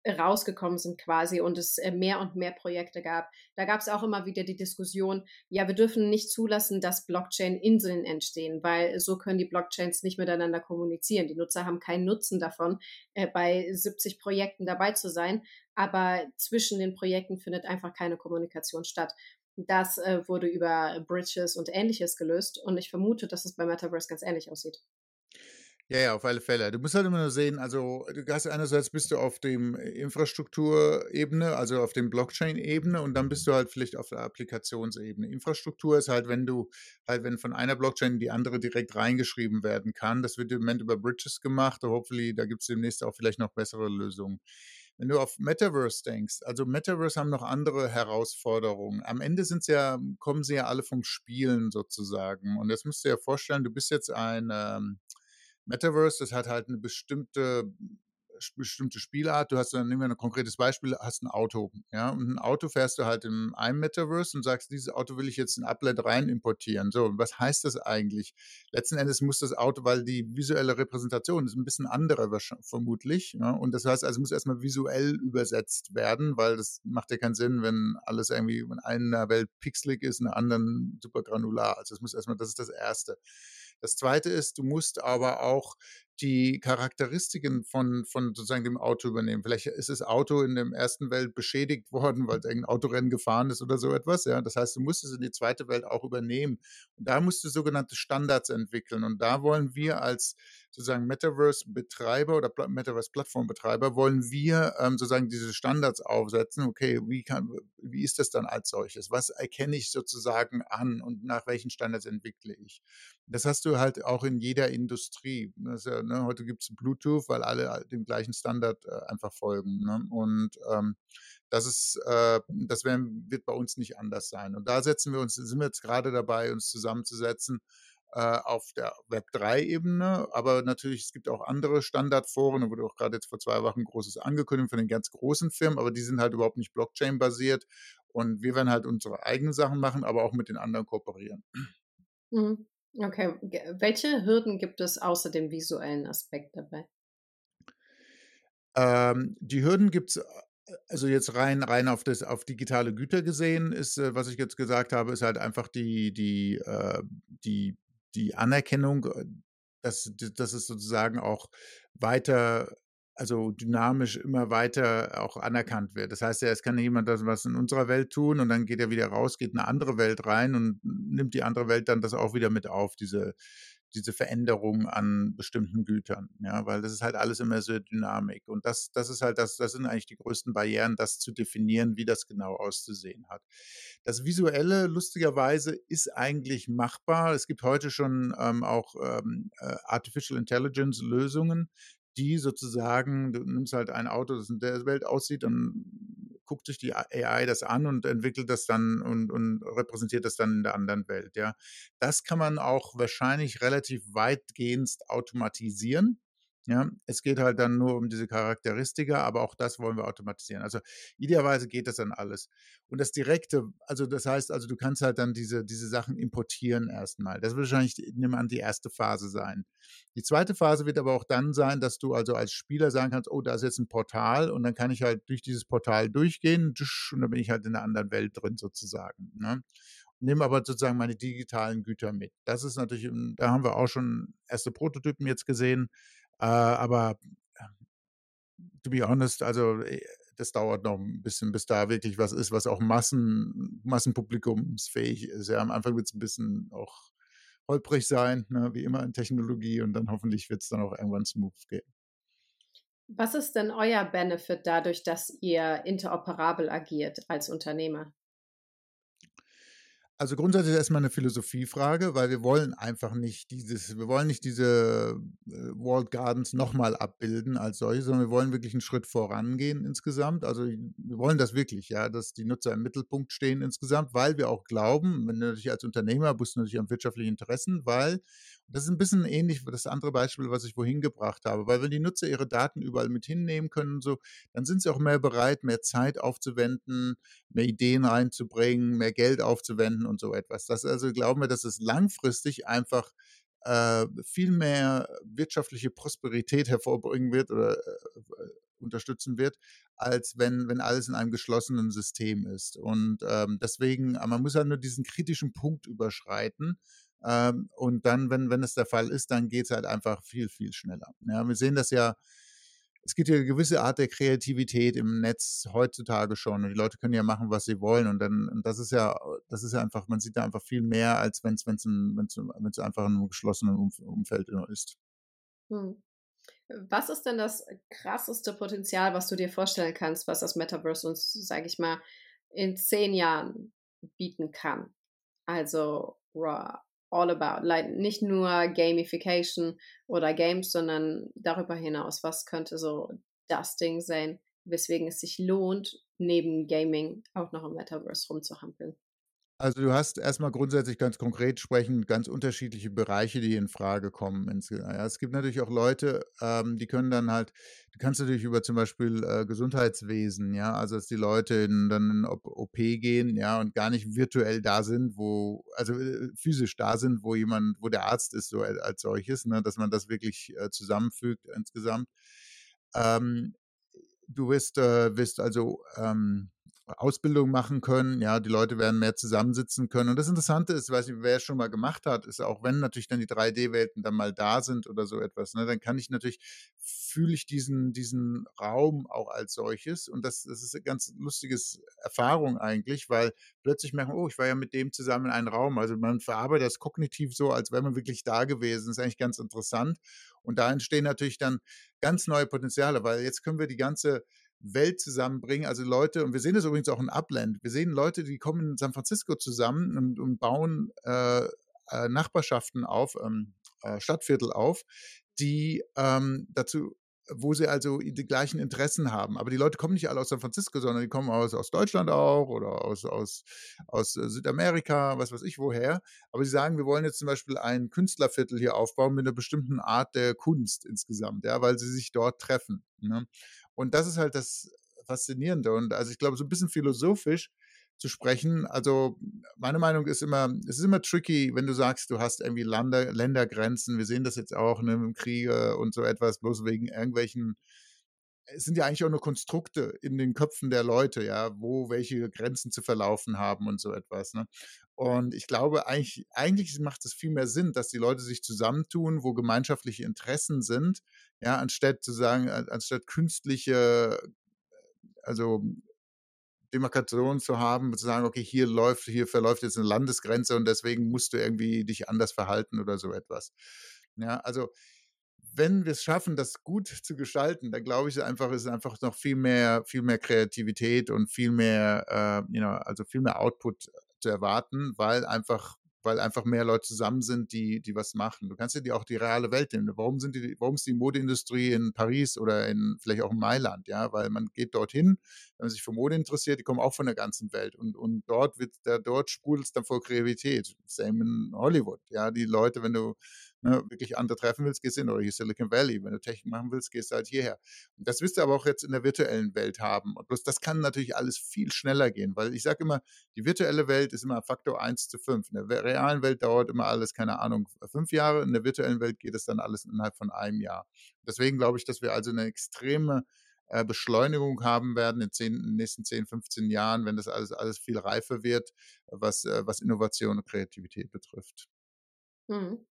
rausgekommen sind quasi und es äh, mehr und mehr Projekte gab. Da gab es auch immer wieder die Diskussion, ja, wir dürfen nicht zulassen, dass Blockchain-Inseln entstehen, weil so können die Blockchains nicht miteinander kommunizieren. Die Nutzer haben keinen Nutzen davon, äh, bei 70 Projekten dabei zu sein, aber zwischen den Projekten findet einfach keine Kommunikation statt. Das äh, wurde über Bridges und ähnliches gelöst und ich vermute, dass es bei Metaverse ganz ähnlich aussieht. Ja, ja, auf alle Fälle. Du musst halt immer nur sehen, also du hast einerseits bist du auf dem Infrastrukturebene, also auf dem Blockchain-Ebene und dann bist du halt vielleicht auf der Applikationsebene. Infrastruktur ist halt, wenn du halt, wenn von einer Blockchain in die andere direkt reingeschrieben werden kann. Das wird im Moment über Bridges gemacht. Hopefully, da gibt es demnächst auch vielleicht noch bessere Lösungen. Wenn du auf Metaverse denkst, also Metaverse haben noch andere Herausforderungen. Am Ende sind ja, kommen sie ja alle vom Spielen sozusagen. Und das musst du dir vorstellen, du bist jetzt ein ähm, Metaverse, das hat halt eine bestimmte bestimmte Spielart. Du hast dann, nehmen wir ein konkretes Beispiel, hast ein Auto, ja, und ein Auto fährst du halt in einem Metaverse und sagst, dieses Auto will ich jetzt in Uplet rein importieren. So, was heißt das eigentlich? Letzten Endes muss das Auto, weil die visuelle Repräsentation ist ein bisschen andere vermutlich, ja, und das heißt also, muss erstmal visuell übersetzt werden, weil das macht ja keinen Sinn, wenn alles irgendwie in einer Welt pixelig ist, in der anderen super granular. Also das muss erstmal, das ist das Erste. Das Zweite ist, du musst aber auch die Charakteristiken von, von sozusagen dem Auto übernehmen. Vielleicht ist das Auto in der ersten Welt beschädigt worden, weil irgendein Autorennen gefahren ist oder so etwas. Ja, das heißt, du musst es in die zweite Welt auch übernehmen. Und da musst du sogenannte Standards entwickeln. Und da wollen wir als sozusagen Metaverse-Betreiber oder Metaverse-Plattform-Betreiber wollen wir ähm, sozusagen diese Standards aufsetzen. Okay, wie, kann, wie ist das dann als solches? Was erkenne ich sozusagen an und nach welchen Standards entwickle ich? Das hast du halt auch in jeder Industrie. Ja, ne, heute gibt es Bluetooth, weil alle dem gleichen Standard äh, einfach folgen. Ne? Und ähm, das ist, äh, das werden, wird bei uns nicht anders sein. Und da setzen wir uns, sind wir jetzt gerade dabei, uns zusammenzusetzen äh, auf der Web3-Ebene, aber natürlich, es gibt auch andere Standardforen, da wurde auch gerade jetzt vor zwei Wochen großes angekündigt von den ganz großen Firmen, aber die sind halt überhaupt nicht Blockchain-basiert und wir werden halt unsere eigenen Sachen machen, aber auch mit den anderen kooperieren. Mhm. Okay, welche Hürden gibt es außer dem visuellen Aspekt dabei? Ähm, die Hürden gibt es also jetzt rein rein auf das auf digitale Güter gesehen ist, äh, was ich jetzt gesagt habe, ist halt einfach die die, äh, die die Anerkennung, äh, dass, dass es sozusagen auch weiter, also dynamisch immer weiter auch anerkannt wird. Das heißt ja, es kann jemand das was in unserer Welt tun und dann geht er wieder raus, geht in eine andere Welt rein und nimmt die andere Welt dann das auch wieder mit auf, diese, diese Veränderung an bestimmten Gütern, ja, weil das ist halt alles immer so Dynamik. Und das, das ist halt das, das sind eigentlich die größten Barrieren, das zu definieren, wie das genau auszusehen hat. Das Visuelle, lustigerweise, ist eigentlich machbar. Es gibt heute schon ähm, auch ähm, äh, Artificial Intelligence Lösungen, die sozusagen, du nimmst halt ein Auto, das in der Welt aussieht, dann guckt sich die AI das an und entwickelt das dann und, und repräsentiert das dann in der anderen Welt. Ja, das kann man auch wahrscheinlich relativ weitgehend automatisieren. Ja, es geht halt dann nur um diese Charakteristika, aber auch das wollen wir automatisieren. Also idealerweise geht das dann alles. Und das Direkte, also das heißt, also du kannst halt dann diese, diese Sachen importieren erstmal. Das wird wahrscheinlich, nimm an, die erste Phase sein. Die zweite Phase wird aber auch dann sein, dass du also als Spieler sagen kannst, oh, da ist jetzt ein Portal und dann kann ich halt durch dieses Portal durchgehen und dann bin ich halt in einer anderen Welt drin sozusagen. Ne? nehme aber sozusagen meine digitalen Güter mit. Das ist natürlich, da haben wir auch schon erste Prototypen jetzt gesehen. Äh, aber to be honest, also äh, das dauert noch ein bisschen, bis da wirklich was ist, was auch Massen, massenpublikumsfähig ist. Ja, am Anfang wird es ein bisschen auch holprig sein, ne, wie immer in Technologie, und dann hoffentlich wird es dann auch irgendwann smooth gehen. Was ist denn euer Benefit dadurch, dass ihr interoperabel agiert als Unternehmer? Also grundsätzlich erstmal eine Philosophiefrage, weil wir wollen einfach nicht dieses, wir wollen nicht diese äh, Walled Gardens nochmal abbilden als solche, sondern wir wollen wirklich einen Schritt vorangehen insgesamt. Also wir wollen das wirklich, ja, dass die Nutzer im Mittelpunkt stehen insgesamt, weil wir auch glauben, wenn du natürlich als Unternehmer bist du natürlich am wirtschaftlichen Interessen, weil das ist ein bisschen ähnlich wie das andere Beispiel, was ich vorhin gebracht habe, weil wenn die Nutzer ihre Daten überall mit hinnehmen können, so, dann sind sie auch mehr bereit, mehr Zeit aufzuwenden, mehr Ideen reinzubringen, mehr Geld aufzuwenden und so etwas. Das also glauben wir, dass es langfristig einfach äh, viel mehr wirtschaftliche Prosperität hervorbringen wird oder äh, unterstützen wird, als wenn, wenn alles in einem geschlossenen System ist. Und ähm, deswegen, man muss ja nur diesen kritischen Punkt überschreiten ähm, und dann, wenn, wenn es der Fall ist, dann geht es halt einfach viel, viel schneller. Ja, wir sehen das ja, es gibt ja eine gewisse Art der Kreativität im Netz heutzutage schon und die Leute können ja machen, was sie wollen und dann, und das ist ja, das ist ja einfach, man sieht da einfach viel mehr, als wenn es wenn's wenn's, einfach in einem geschlossenen Umfeld ist. Hm. Was ist denn das krasseste Potenzial, was du dir vorstellen kannst, was das Metaverse uns, sage ich mal, in zehn Jahren bieten kann? Also all about. Like nicht nur Gamification oder Games, sondern darüber hinaus. Was könnte so das Ding sein, weswegen es sich lohnt, neben Gaming auch noch im Metaverse rumzuhampeln? Also du hast erstmal grundsätzlich ganz konkret sprechen ganz unterschiedliche Bereiche, die in Frage kommen. Es gibt natürlich auch Leute, ähm, die können dann halt, du kannst natürlich über zum Beispiel äh, Gesundheitswesen, ja, also dass die Leute dann in OP gehen, ja, und gar nicht virtuell da sind, wo, also äh, physisch da sind, wo jemand, wo der Arzt ist, so als solches, ne, dass man das wirklich äh, zusammenfügt insgesamt. Ähm, du wirst, wirst also ähm, Ausbildung machen können. Ja, die Leute werden mehr zusammensitzen können. Und das Interessante ist, weiß ich, wer es schon mal gemacht hat, ist auch wenn natürlich dann die 3D-Welten dann mal da sind oder so etwas, ne, dann kann ich natürlich, fühle ich diesen, diesen Raum auch als solches. Und das, das ist eine ganz lustige Erfahrung eigentlich, weil plötzlich merken, oh, ich war ja mit dem zusammen in einem Raum. Also man verarbeitet das kognitiv so, als wäre man wirklich da gewesen. Das ist eigentlich ganz interessant. Und da entstehen natürlich dann ganz neue Potenziale, weil jetzt können wir die ganze Welt zusammenbringen. Also Leute, und wir sehen das übrigens auch in Upland, wir sehen Leute, die kommen in San Francisco zusammen und, und bauen äh, äh, Nachbarschaften auf, ähm, äh, Stadtviertel auf, die ähm, dazu wo sie also die gleichen Interessen haben. Aber die Leute kommen nicht alle aus San Francisco, sondern die kommen aus, aus Deutschland auch oder aus, aus, aus äh, Südamerika, was weiß ich woher. Aber sie sagen, wir wollen jetzt zum Beispiel ein Künstlerviertel hier aufbauen mit einer bestimmten Art der Kunst insgesamt, ja, weil sie sich dort treffen. Ne? Und das ist halt das Faszinierende. Und also ich glaube, so ein bisschen philosophisch zu sprechen. Also meine Meinung ist immer, es ist immer tricky, wenn du sagst, du hast irgendwie Lander, Ländergrenzen. Wir sehen das jetzt auch ne, im Kriege und so etwas, bloß wegen irgendwelchen es sind ja eigentlich auch nur Konstrukte in den Köpfen der Leute, ja, wo welche Grenzen zu verlaufen haben und so etwas. Ne? Und ich glaube, eigentlich, eigentlich macht es viel mehr Sinn, dass die Leute sich zusammentun, wo gemeinschaftliche Interessen sind, ja, anstatt zu sagen, anstatt künstliche, also Demarkation zu haben, zu sagen, okay, hier läuft, hier verläuft jetzt eine Landesgrenze und deswegen musst du irgendwie dich anders verhalten oder so etwas. Ja, also wenn wir es schaffen, das gut zu gestalten, dann glaube ich einfach, ist einfach noch viel mehr, viel mehr Kreativität und viel mehr, äh, you know, also viel mehr Output zu erwarten, weil einfach weil einfach mehr Leute zusammen sind, die, die was machen. Du kannst dir auch die reale Welt nehmen. Warum sind die, warum ist die Modeindustrie in Paris oder in, vielleicht auch in Mailand? Ja, weil man geht dorthin, wenn man sich für Mode interessiert, die kommen auch von der ganzen Welt. Und, und dort wird, da, dort sprudelt es dann vor Kreativität. Same in Hollywood. Ja, die Leute, wenn du, ne, wirklich andere treffen willst, gehst hin. Oder hier Silicon Valley. Wenn du Technik machen willst, gehst du halt hierher. Und das wirst du aber auch jetzt in der virtuellen Welt haben. Und bloß das kann natürlich alles viel schneller gehen, weil ich sage immer, die virtuelle Welt ist immer Faktor 1 zu 5. In der realen Welt dauert immer alles, keine Ahnung, fünf Jahre. In der virtuellen Welt geht es dann alles innerhalb von einem Jahr. Deswegen glaube ich, dass wir also eine extreme äh, Beschleunigung haben werden in, zehn, in den nächsten 10, 15 Jahren, wenn das alles, alles viel reifer wird, was, äh, was Innovation und Kreativität betrifft. Hm.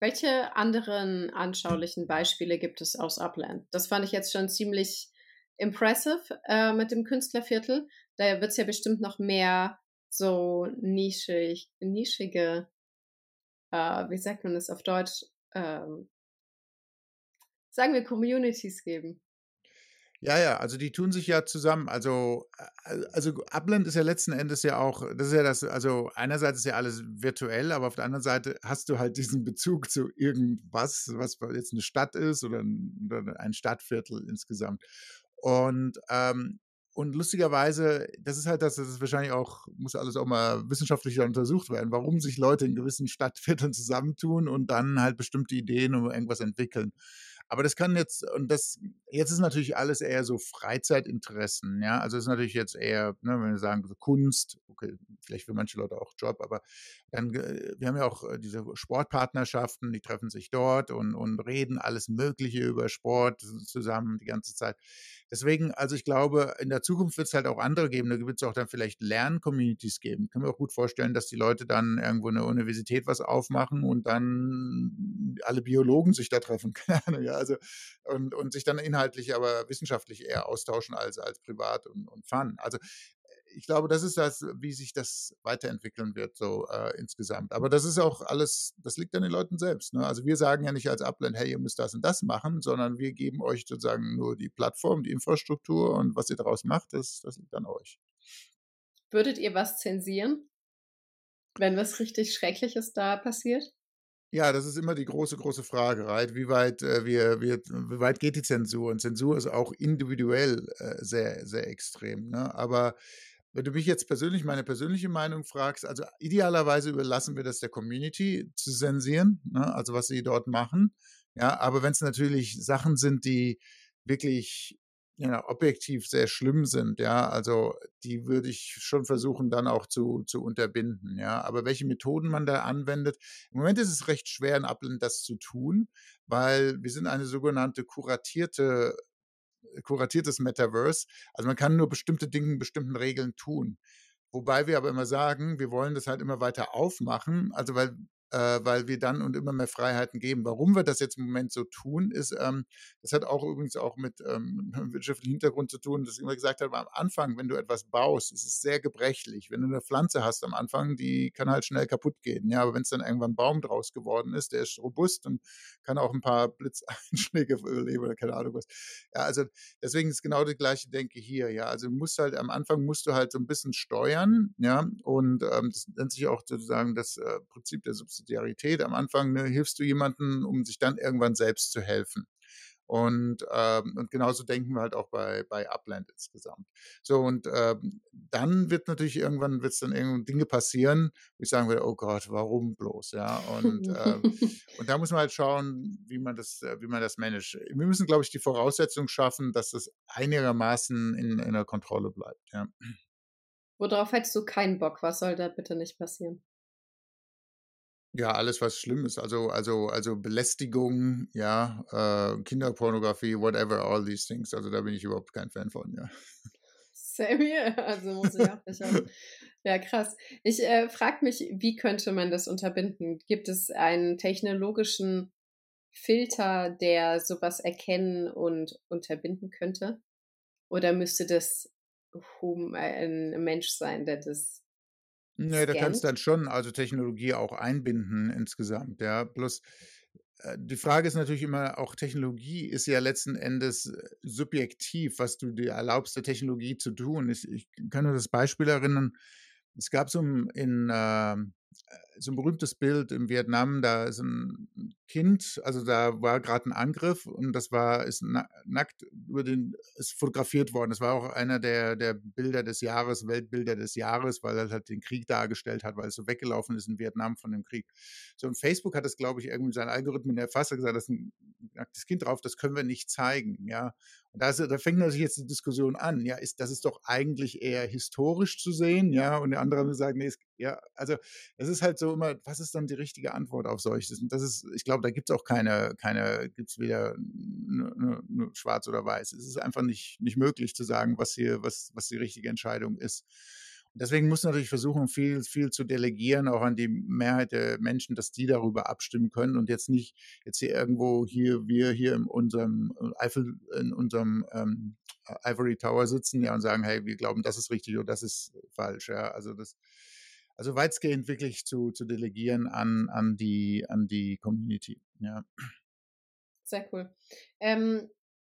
Welche anderen anschaulichen Beispiele gibt es aus Upland? Das fand ich jetzt schon ziemlich impressive äh, mit dem Künstlerviertel. Da wird es ja bestimmt noch mehr so nischig, nischige, äh, wie sagt man das auf Deutsch, ähm, sagen wir Communities geben. Ja, ja, also die tun sich ja zusammen. Also, also Upland ist ja letzten Endes ja auch, das ist ja das, also einerseits ist ja alles virtuell, aber auf der anderen Seite hast du halt diesen Bezug zu irgendwas, was jetzt eine Stadt ist oder ein, Stadtviertel insgesamt. Und ähm, und lustigerweise, das ist halt das, das ist wahrscheinlich auch, muss alles auch mal wissenschaftlicher untersucht werden, warum sich Leute in gewissen Stadtvierteln zusammentun und dann halt bestimmte Ideen oder irgendwas entwickeln. Aber das kann jetzt, und das, jetzt ist natürlich alles eher so Freizeitinteressen, ja. Also es ist natürlich jetzt eher, ne, wenn wir sagen, so Kunst, okay, vielleicht für manche Leute auch Job, aber dann, äh, wir haben ja auch äh, diese Sportpartnerschaften, die treffen sich dort und, und reden alles Mögliche über Sport zusammen die ganze Zeit. Deswegen, also ich glaube, in der Zukunft wird es halt auch andere geben. Da wird es auch dann vielleicht Lerncommunities geben. Kann mir auch gut vorstellen, dass die Leute dann irgendwo in der Universität was aufmachen und dann alle Biologen sich da treffen. Ja. Also, und, und sich dann inhaltlich, aber wissenschaftlich eher austauschen als, als privat und, und Fun. Also ich glaube, das ist das, wie sich das weiterentwickeln wird, so äh, insgesamt. Aber das ist auch alles, das liegt an den Leuten selbst. Ne? Also wir sagen ja nicht als Upland, hey, ihr müsst das und das machen, sondern wir geben euch sozusagen nur die Plattform, die Infrastruktur und was ihr daraus macht, das, das liegt an euch. Würdet ihr was zensieren, wenn was richtig Schreckliches da passiert? Ja, das ist immer die große, große Frage, right? Wie weit, äh, wir, wir, wie weit geht die Zensur? Und Zensur ist auch individuell äh, sehr, sehr extrem. Ne? Aber wenn du mich jetzt persönlich, meine persönliche Meinung fragst, also idealerweise überlassen wir das der Community zu zensieren, ne, also was sie dort machen. Ja, aber wenn es natürlich Sachen sind, die wirklich ja, objektiv sehr schlimm sind, ja, also die würde ich schon versuchen dann auch zu, zu unterbinden, ja. Aber welche Methoden man da anwendet, im Moment ist es recht schwer in Upland das zu tun, weil wir sind eine sogenannte kuratierte kuratiertes Metaverse. Also man kann nur bestimmte Dinge, bestimmten Regeln tun. Wobei wir aber immer sagen, wir wollen das halt immer weiter aufmachen. Also weil äh, weil wir dann und immer mehr Freiheiten geben. Warum wir das jetzt im Moment so tun, ist, ähm, das hat auch übrigens auch mit ähm, wirtschaftlichem Hintergrund zu tun, dass ich immer gesagt habe, am Anfang, wenn du etwas baust, ist es sehr gebrechlich. Wenn du eine Pflanze hast am Anfang, die kann halt schnell kaputt gehen. Ja, aber wenn es dann irgendwann ein Baum draus geworden ist, der ist robust und kann auch ein paar Blitzeinschläge überleben oder keine Ahnung was. Ja, also deswegen ist genau die gleiche Denke hier. Ja, also du musst halt am Anfang musst du halt so ein bisschen steuern. Ja, und ähm, das nennt sich auch sozusagen das äh, Prinzip der Substanz Subsidiarität. Am Anfang ne, hilfst du jemandem, um sich dann irgendwann selbst zu helfen. Und, ähm, und genauso denken wir halt auch bei, bei Upland insgesamt. So, und ähm, dann wird natürlich irgendwann wird's dann irgendwann Dinge passieren, wo ich sagen würde, oh Gott, warum bloß? Ja. Und, ähm, und da muss man halt schauen, wie man das, äh, wie man das managt. Wir müssen, glaube ich, die Voraussetzung schaffen, dass das einigermaßen in, in der Kontrolle bleibt. Ja. Worauf hättest du keinen Bock? Was soll da bitte nicht passieren? Ja, alles, was schlimm ist. Also, also, also Belästigung, ja, äh, Kinderpornografie, whatever, all these things. Also da bin ich überhaupt kein Fan von, ja. Same here. Also muss ich auch nicht. Ja, krass. Ich äh, frage mich, wie könnte man das unterbinden? Gibt es einen technologischen Filter, der sowas erkennen und unterbinden könnte? Oder müsste das ein Mensch sein, der das Ne, da kannst du dann schon also Technologie auch einbinden insgesamt, ja. Bloß äh, die Frage ist natürlich immer, auch Technologie ist ja letzten Endes äh, subjektiv, was du dir erlaubst, der Technologie zu tun. Ich, ich kann nur das Beispiel erinnern, Es gab so in, äh, so ein berühmtes Bild in Vietnam, da ist ein Kind, also da war gerade ein Angriff und das war, ist nackt über den, ist fotografiert worden. Das war auch einer der, der Bilder des Jahres, Weltbilder des Jahres, weil er halt den Krieg dargestellt hat, weil es so weggelaufen ist in Vietnam von dem Krieg. So, und Facebook hat das, glaube ich, irgendwie seinen Algorithmen erfasst, hat gesagt, das ist ein nacktes Kind drauf, das können wir nicht zeigen, ja. Und da, ist, da fängt natürlich jetzt die Diskussion an, ja, ist, das ist doch eigentlich eher historisch zu sehen, ja, und der andere sagt, nee, es, ja, also es ist halt so immer, was ist dann die richtige Antwort auf solches? Und das ist, ich glaube, da gibt es auch keine, keine, gibt es weder schwarz oder weiß. Es ist einfach nicht, nicht möglich zu sagen, was hier, was, was die richtige Entscheidung ist. Deswegen muss man natürlich versuchen, viel, viel zu delegieren, auch an die Mehrheit der Menschen, dass die darüber abstimmen können und jetzt nicht jetzt hier irgendwo hier, wir hier in unserem äh, Eiffel, in unserem ähm, Ivory Tower sitzen ja und sagen, hey, wir glauben, das ist richtig oder das ist falsch. Ja, also das, also weitgehend wirklich zu, zu delegieren an, an die, an die Community. Ja. Sehr cool. Ähm,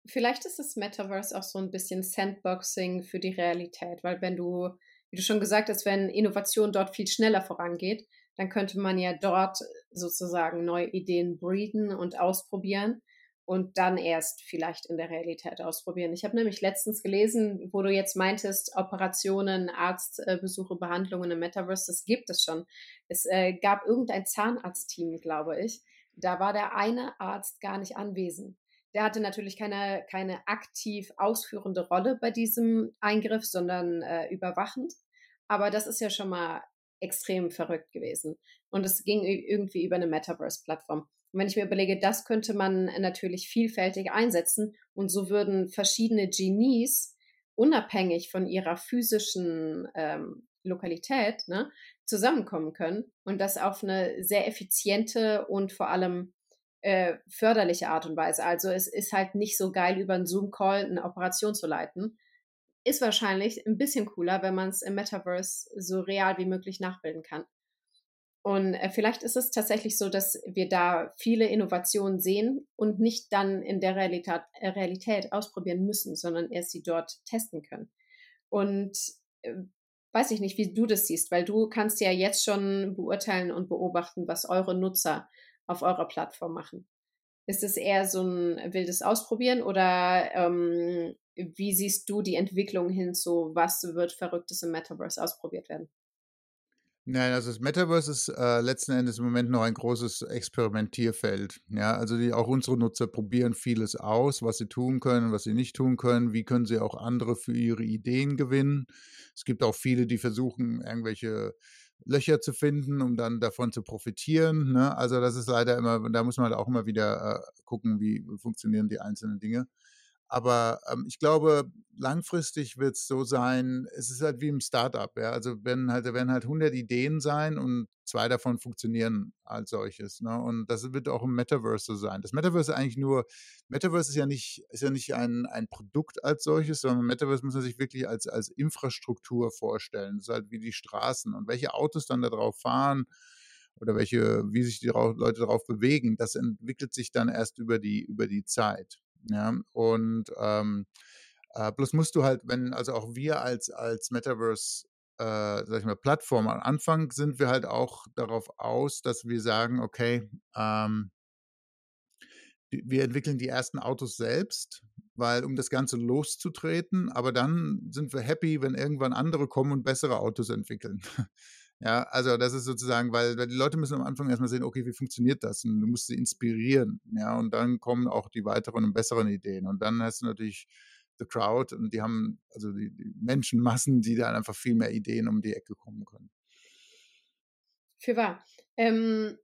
vielleicht ist das Metaverse auch so ein bisschen Sandboxing für die Realität, weil wenn du wie du schon gesagt hast, wenn Innovation dort viel schneller vorangeht, dann könnte man ja dort sozusagen neue Ideen breeden und ausprobieren und dann erst vielleicht in der Realität ausprobieren. Ich habe nämlich letztens gelesen, wo du jetzt meintest, Operationen, Arztbesuche, Behandlungen im Metaverse, das gibt es schon. Es äh, gab irgendein Zahnarztteam, glaube ich. Da war der eine Arzt gar nicht anwesend. Der hatte natürlich keine, keine aktiv ausführende Rolle bei diesem Eingriff, sondern äh, überwachend. Aber das ist ja schon mal extrem verrückt gewesen. Und es ging irgendwie über eine Metaverse-Plattform. Und wenn ich mir überlege, das könnte man natürlich vielfältig einsetzen und so würden verschiedene Genies unabhängig von ihrer physischen ähm, Lokalität ne, zusammenkommen können und das auf eine sehr effiziente und vor allem äh, förderliche Art und Weise. Also es ist halt nicht so geil, über einen Zoom-Call eine Operation zu leiten. Ist wahrscheinlich ein bisschen cooler, wenn man es im Metaverse so real wie möglich nachbilden kann. Und äh, vielleicht ist es tatsächlich so, dass wir da viele Innovationen sehen und nicht dann in der Realität, äh, Realität ausprobieren müssen, sondern erst sie dort testen können. Und äh, weiß ich nicht, wie du das siehst, weil du kannst ja jetzt schon beurteilen und beobachten, was eure Nutzer auf eurer Plattform machen? Ist es eher so ein wildes Ausprobieren oder ähm, wie siehst du die Entwicklung hin zu, was wird Verrücktes im Metaverse ausprobiert werden? Nein, also das Metaverse ist äh, letzten Endes im Moment noch ein großes Experimentierfeld. Ja, also die, auch unsere Nutzer probieren vieles aus, was sie tun können, was sie nicht tun können. Wie können sie auch andere für ihre Ideen gewinnen? Es gibt auch viele, die versuchen, irgendwelche Löcher zu finden, um dann davon zu profitieren. Ne? Also das ist leider immer, da muss man halt auch immer wieder äh, gucken, wie funktionieren die einzelnen Dinge. Aber ähm, ich glaube, langfristig wird es so sein, es ist halt wie im Startup. Ja? Also werden halt, werden halt 100 Ideen sein und zwei davon funktionieren als solches. Ne? Und das wird auch im Metaverse so sein. Das Metaverse ist eigentlich nur, Metaverse ist ja nicht, ist ja nicht ein, ein Produkt als solches, sondern Metaverse muss man sich wirklich als, als Infrastruktur vorstellen. Das ist halt wie die Straßen und welche Autos dann da drauf fahren oder welche, wie sich die Leute darauf bewegen, das entwickelt sich dann erst über die, über die Zeit. Ja, und ähm, äh, bloß musst du halt, wenn, also auch wir als, als Metaverse, äh, sag ich mal, Plattform am Anfang sind wir halt auch darauf aus, dass wir sagen, okay, ähm, wir entwickeln die ersten Autos selbst, weil um das Ganze loszutreten, aber dann sind wir happy, wenn irgendwann andere kommen und bessere Autos entwickeln. Ja, also das ist sozusagen, weil, die Leute müssen am Anfang erstmal sehen, okay, wie funktioniert das? Und du musst sie inspirieren, ja, und dann kommen auch die weiteren und besseren Ideen. Und dann hast du natürlich the crowd und die haben, also die, die Menschenmassen, die dann einfach viel mehr Ideen um die Ecke kommen können. Für wahr. Ähm,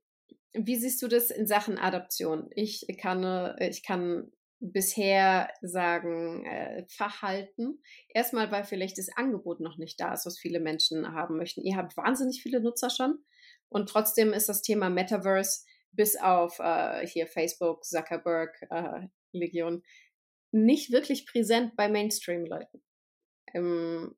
wie siehst du das in Sachen Adaption? Ich kann, äh, ich kann bisher sagen, äh, Fachhalten. Erstmal, weil vielleicht das Angebot noch nicht da ist, was viele Menschen haben möchten. Ihr habt wahnsinnig viele Nutzer schon und trotzdem ist das Thema Metaverse bis auf äh, hier Facebook, Zuckerberg, äh, Legion nicht wirklich präsent bei Mainstream-Leuten. Ähm,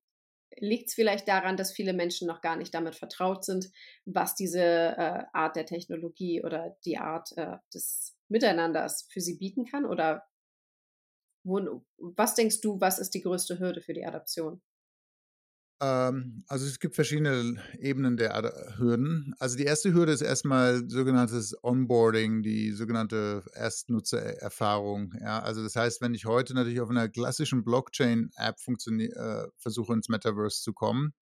Liegt es vielleicht daran, dass viele Menschen noch gar nicht damit vertraut sind, was diese äh, Art der Technologie oder die Art äh, des Miteinanders für sie bieten kann? Oder wo, was denkst du, was ist die größte Hürde für die Adaption? Ähm, also es gibt verschiedene Ebenen der Ad Hürden. Also die erste Hürde ist erstmal sogenanntes Onboarding, die sogenannte Erstnutzererfahrung. Ja, also das heißt, wenn ich heute natürlich auf einer klassischen Blockchain-App äh, versuche, ins Metaverse zu kommen,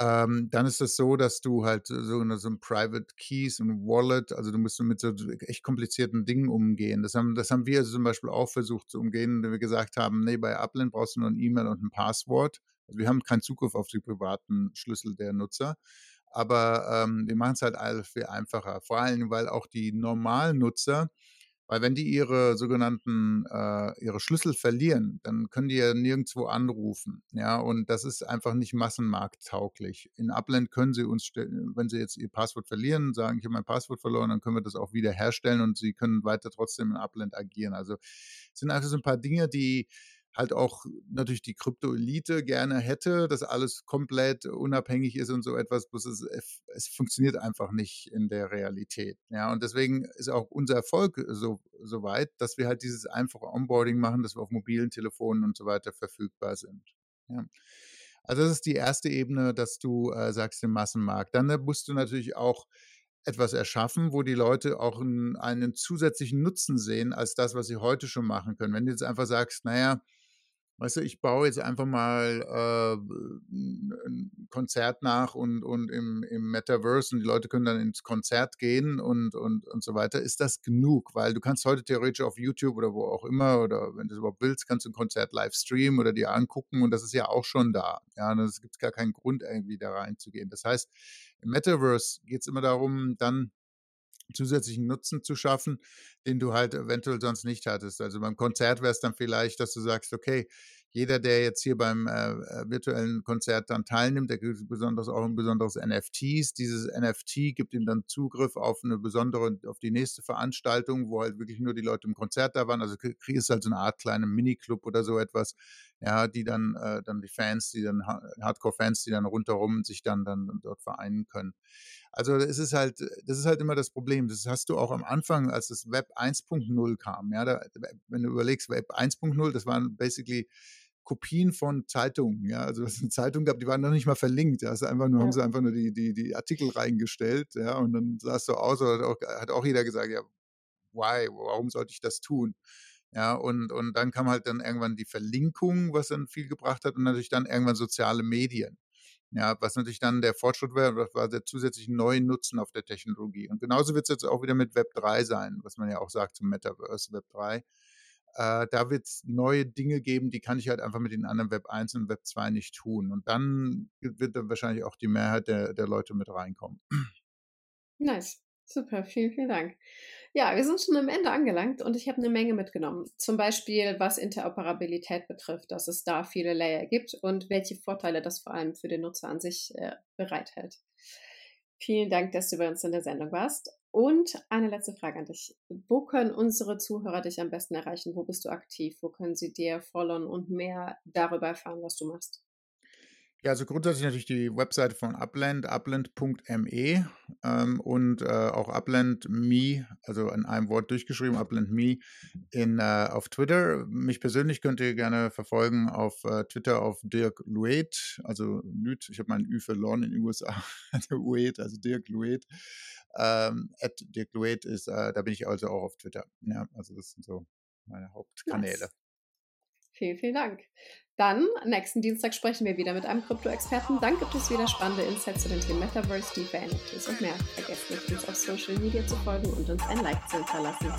ähm, dann ist das so, dass du halt so, so ein Private Keys und Wallet, also du musst mit so echt komplizierten Dingen umgehen. Das haben, das haben wir also zum Beispiel auch versucht zu umgehen, wenn wir gesagt haben, nee, bei Upland brauchst du nur ein E-Mail und ein Passwort. Also wir haben keinen Zugriff auf die privaten Schlüssel der Nutzer. Aber ähm, wir machen es halt alles viel einfacher. Vor allem, weil auch die normalen Nutzer weil wenn die ihre sogenannten, äh, ihre Schlüssel verlieren, dann können die ja nirgendwo anrufen. Ja, und das ist einfach nicht massenmarkttauglich. In Upland können sie uns, wenn sie jetzt ihr Passwort verlieren, sagen, ich habe mein Passwort verloren, dann können wir das auch wieder herstellen und sie können weiter trotzdem in Upland agieren. Also es sind also so ein paar Dinge, die halt auch natürlich die Krypto-Elite gerne hätte, dass alles komplett unabhängig ist und so etwas, bloß es, es, funktioniert einfach nicht in der Realität. Ja, und deswegen ist auch unser Erfolg so, so weit, dass wir halt dieses einfache Onboarding machen, dass wir auf mobilen Telefonen und so weiter verfügbar sind. Ja. Also das ist die erste Ebene, dass du äh, sagst, im Massenmarkt. Dann äh, musst du natürlich auch etwas erschaffen, wo die Leute auch einen, einen zusätzlichen Nutzen sehen als das, was sie heute schon machen können. Wenn du jetzt einfach sagst, naja, Weißt du, ich baue jetzt einfach mal äh, ein Konzert nach und, und im, im Metaverse und die Leute können dann ins Konzert gehen und, und, und so weiter. Ist das genug? Weil du kannst heute theoretisch auf YouTube oder wo auch immer oder wenn du es überhaupt willst, kannst du ein Konzert live streamen oder dir angucken und das ist ja auch schon da. Ja, es gibt gar keinen Grund, irgendwie da reinzugehen. Das heißt, im Metaverse geht es immer darum, dann zusätzlichen Nutzen zu schaffen, den du halt eventuell sonst nicht hattest. Also beim Konzert wäre es dann vielleicht, dass du sagst, okay, jeder, der jetzt hier beim äh, äh virtuellen Konzert dann teilnimmt, der kriegt besonders auch ein besonderes NFTs. Dieses NFT gibt ihm dann Zugriff auf eine besondere, auf die nächste Veranstaltung, wo halt wirklich nur die Leute im Konzert da waren. Also kriegst halt so eine Art kleine Miniclub oder so etwas, ja, die dann, äh, dann die Fans, die dann Hardcore-Fans, die dann rundherum sich dann, dann dort vereinen können. Also es ist halt, das ist halt immer das Problem. Das hast du auch am Anfang, als das Web 1.0 kam. Ja, da, wenn du überlegst, Web 1.0, das waren basically Kopien von Zeitungen. Ja, also es eine Zeitung gab, die waren noch nicht mal verlinkt. Ja, also einfach nur, ja. haben sie einfach nur die, die, die Artikel reingestellt. Ja, und dann sah es so aus, oder hat auch, hat auch jeder gesagt, ja, why, warum sollte ich das tun? Ja, und, und dann kam halt dann irgendwann die Verlinkung, was dann viel gebracht hat, und natürlich dann irgendwann soziale Medien. Ja, was natürlich dann der Fortschritt wäre, das war der zusätzliche neue Nutzen auf der Technologie. Und genauso wird es jetzt auch wieder mit Web 3 sein, was man ja auch sagt zum Metaverse Web 3. Äh, da wird es neue Dinge geben, die kann ich halt einfach mit den anderen Web 1 und Web 2 nicht tun. Und dann wird dann wahrscheinlich auch die Mehrheit der, der Leute mit reinkommen. Nice. Super, vielen, vielen Dank. Ja, wir sind schon am Ende angelangt und ich habe eine Menge mitgenommen. Zum Beispiel, was Interoperabilität betrifft, dass es da viele Layer gibt und welche Vorteile das vor allem für den Nutzer an sich äh, bereithält. Vielen Dank, dass du bei uns in der Sendung warst. Und eine letzte Frage an dich. Wo können unsere Zuhörer dich am besten erreichen? Wo bist du aktiv? Wo können sie dir followen und mehr darüber erfahren, was du machst? Ja, also grundsätzlich natürlich die Webseite von Upland, upland.me ähm, und äh, auch Upland.me, also in einem Wort durchgeschrieben, Upland.me in, äh, auf Twitter. Mich persönlich könnt ihr gerne verfolgen auf äh, Twitter auf Dirk Luet, also Lüt, ich habe mein Ü verloren in den USA, Luet, also Dirk Luet. Ähm, at Dirk Luet ist, äh, da bin ich also auch auf Twitter. Ja, also das sind so meine Hauptkanäle. Nice. Vielen, vielen Dank. Dann, nächsten Dienstag sprechen wir wieder mit einem Krypto-Experten. Dann gibt es wieder spannende Insights zu den Themen Metaverse, DeFi, NFTs und mehr. Vergesst nicht, uns auf Social Media zu folgen und uns ein Like zu hinterlassen.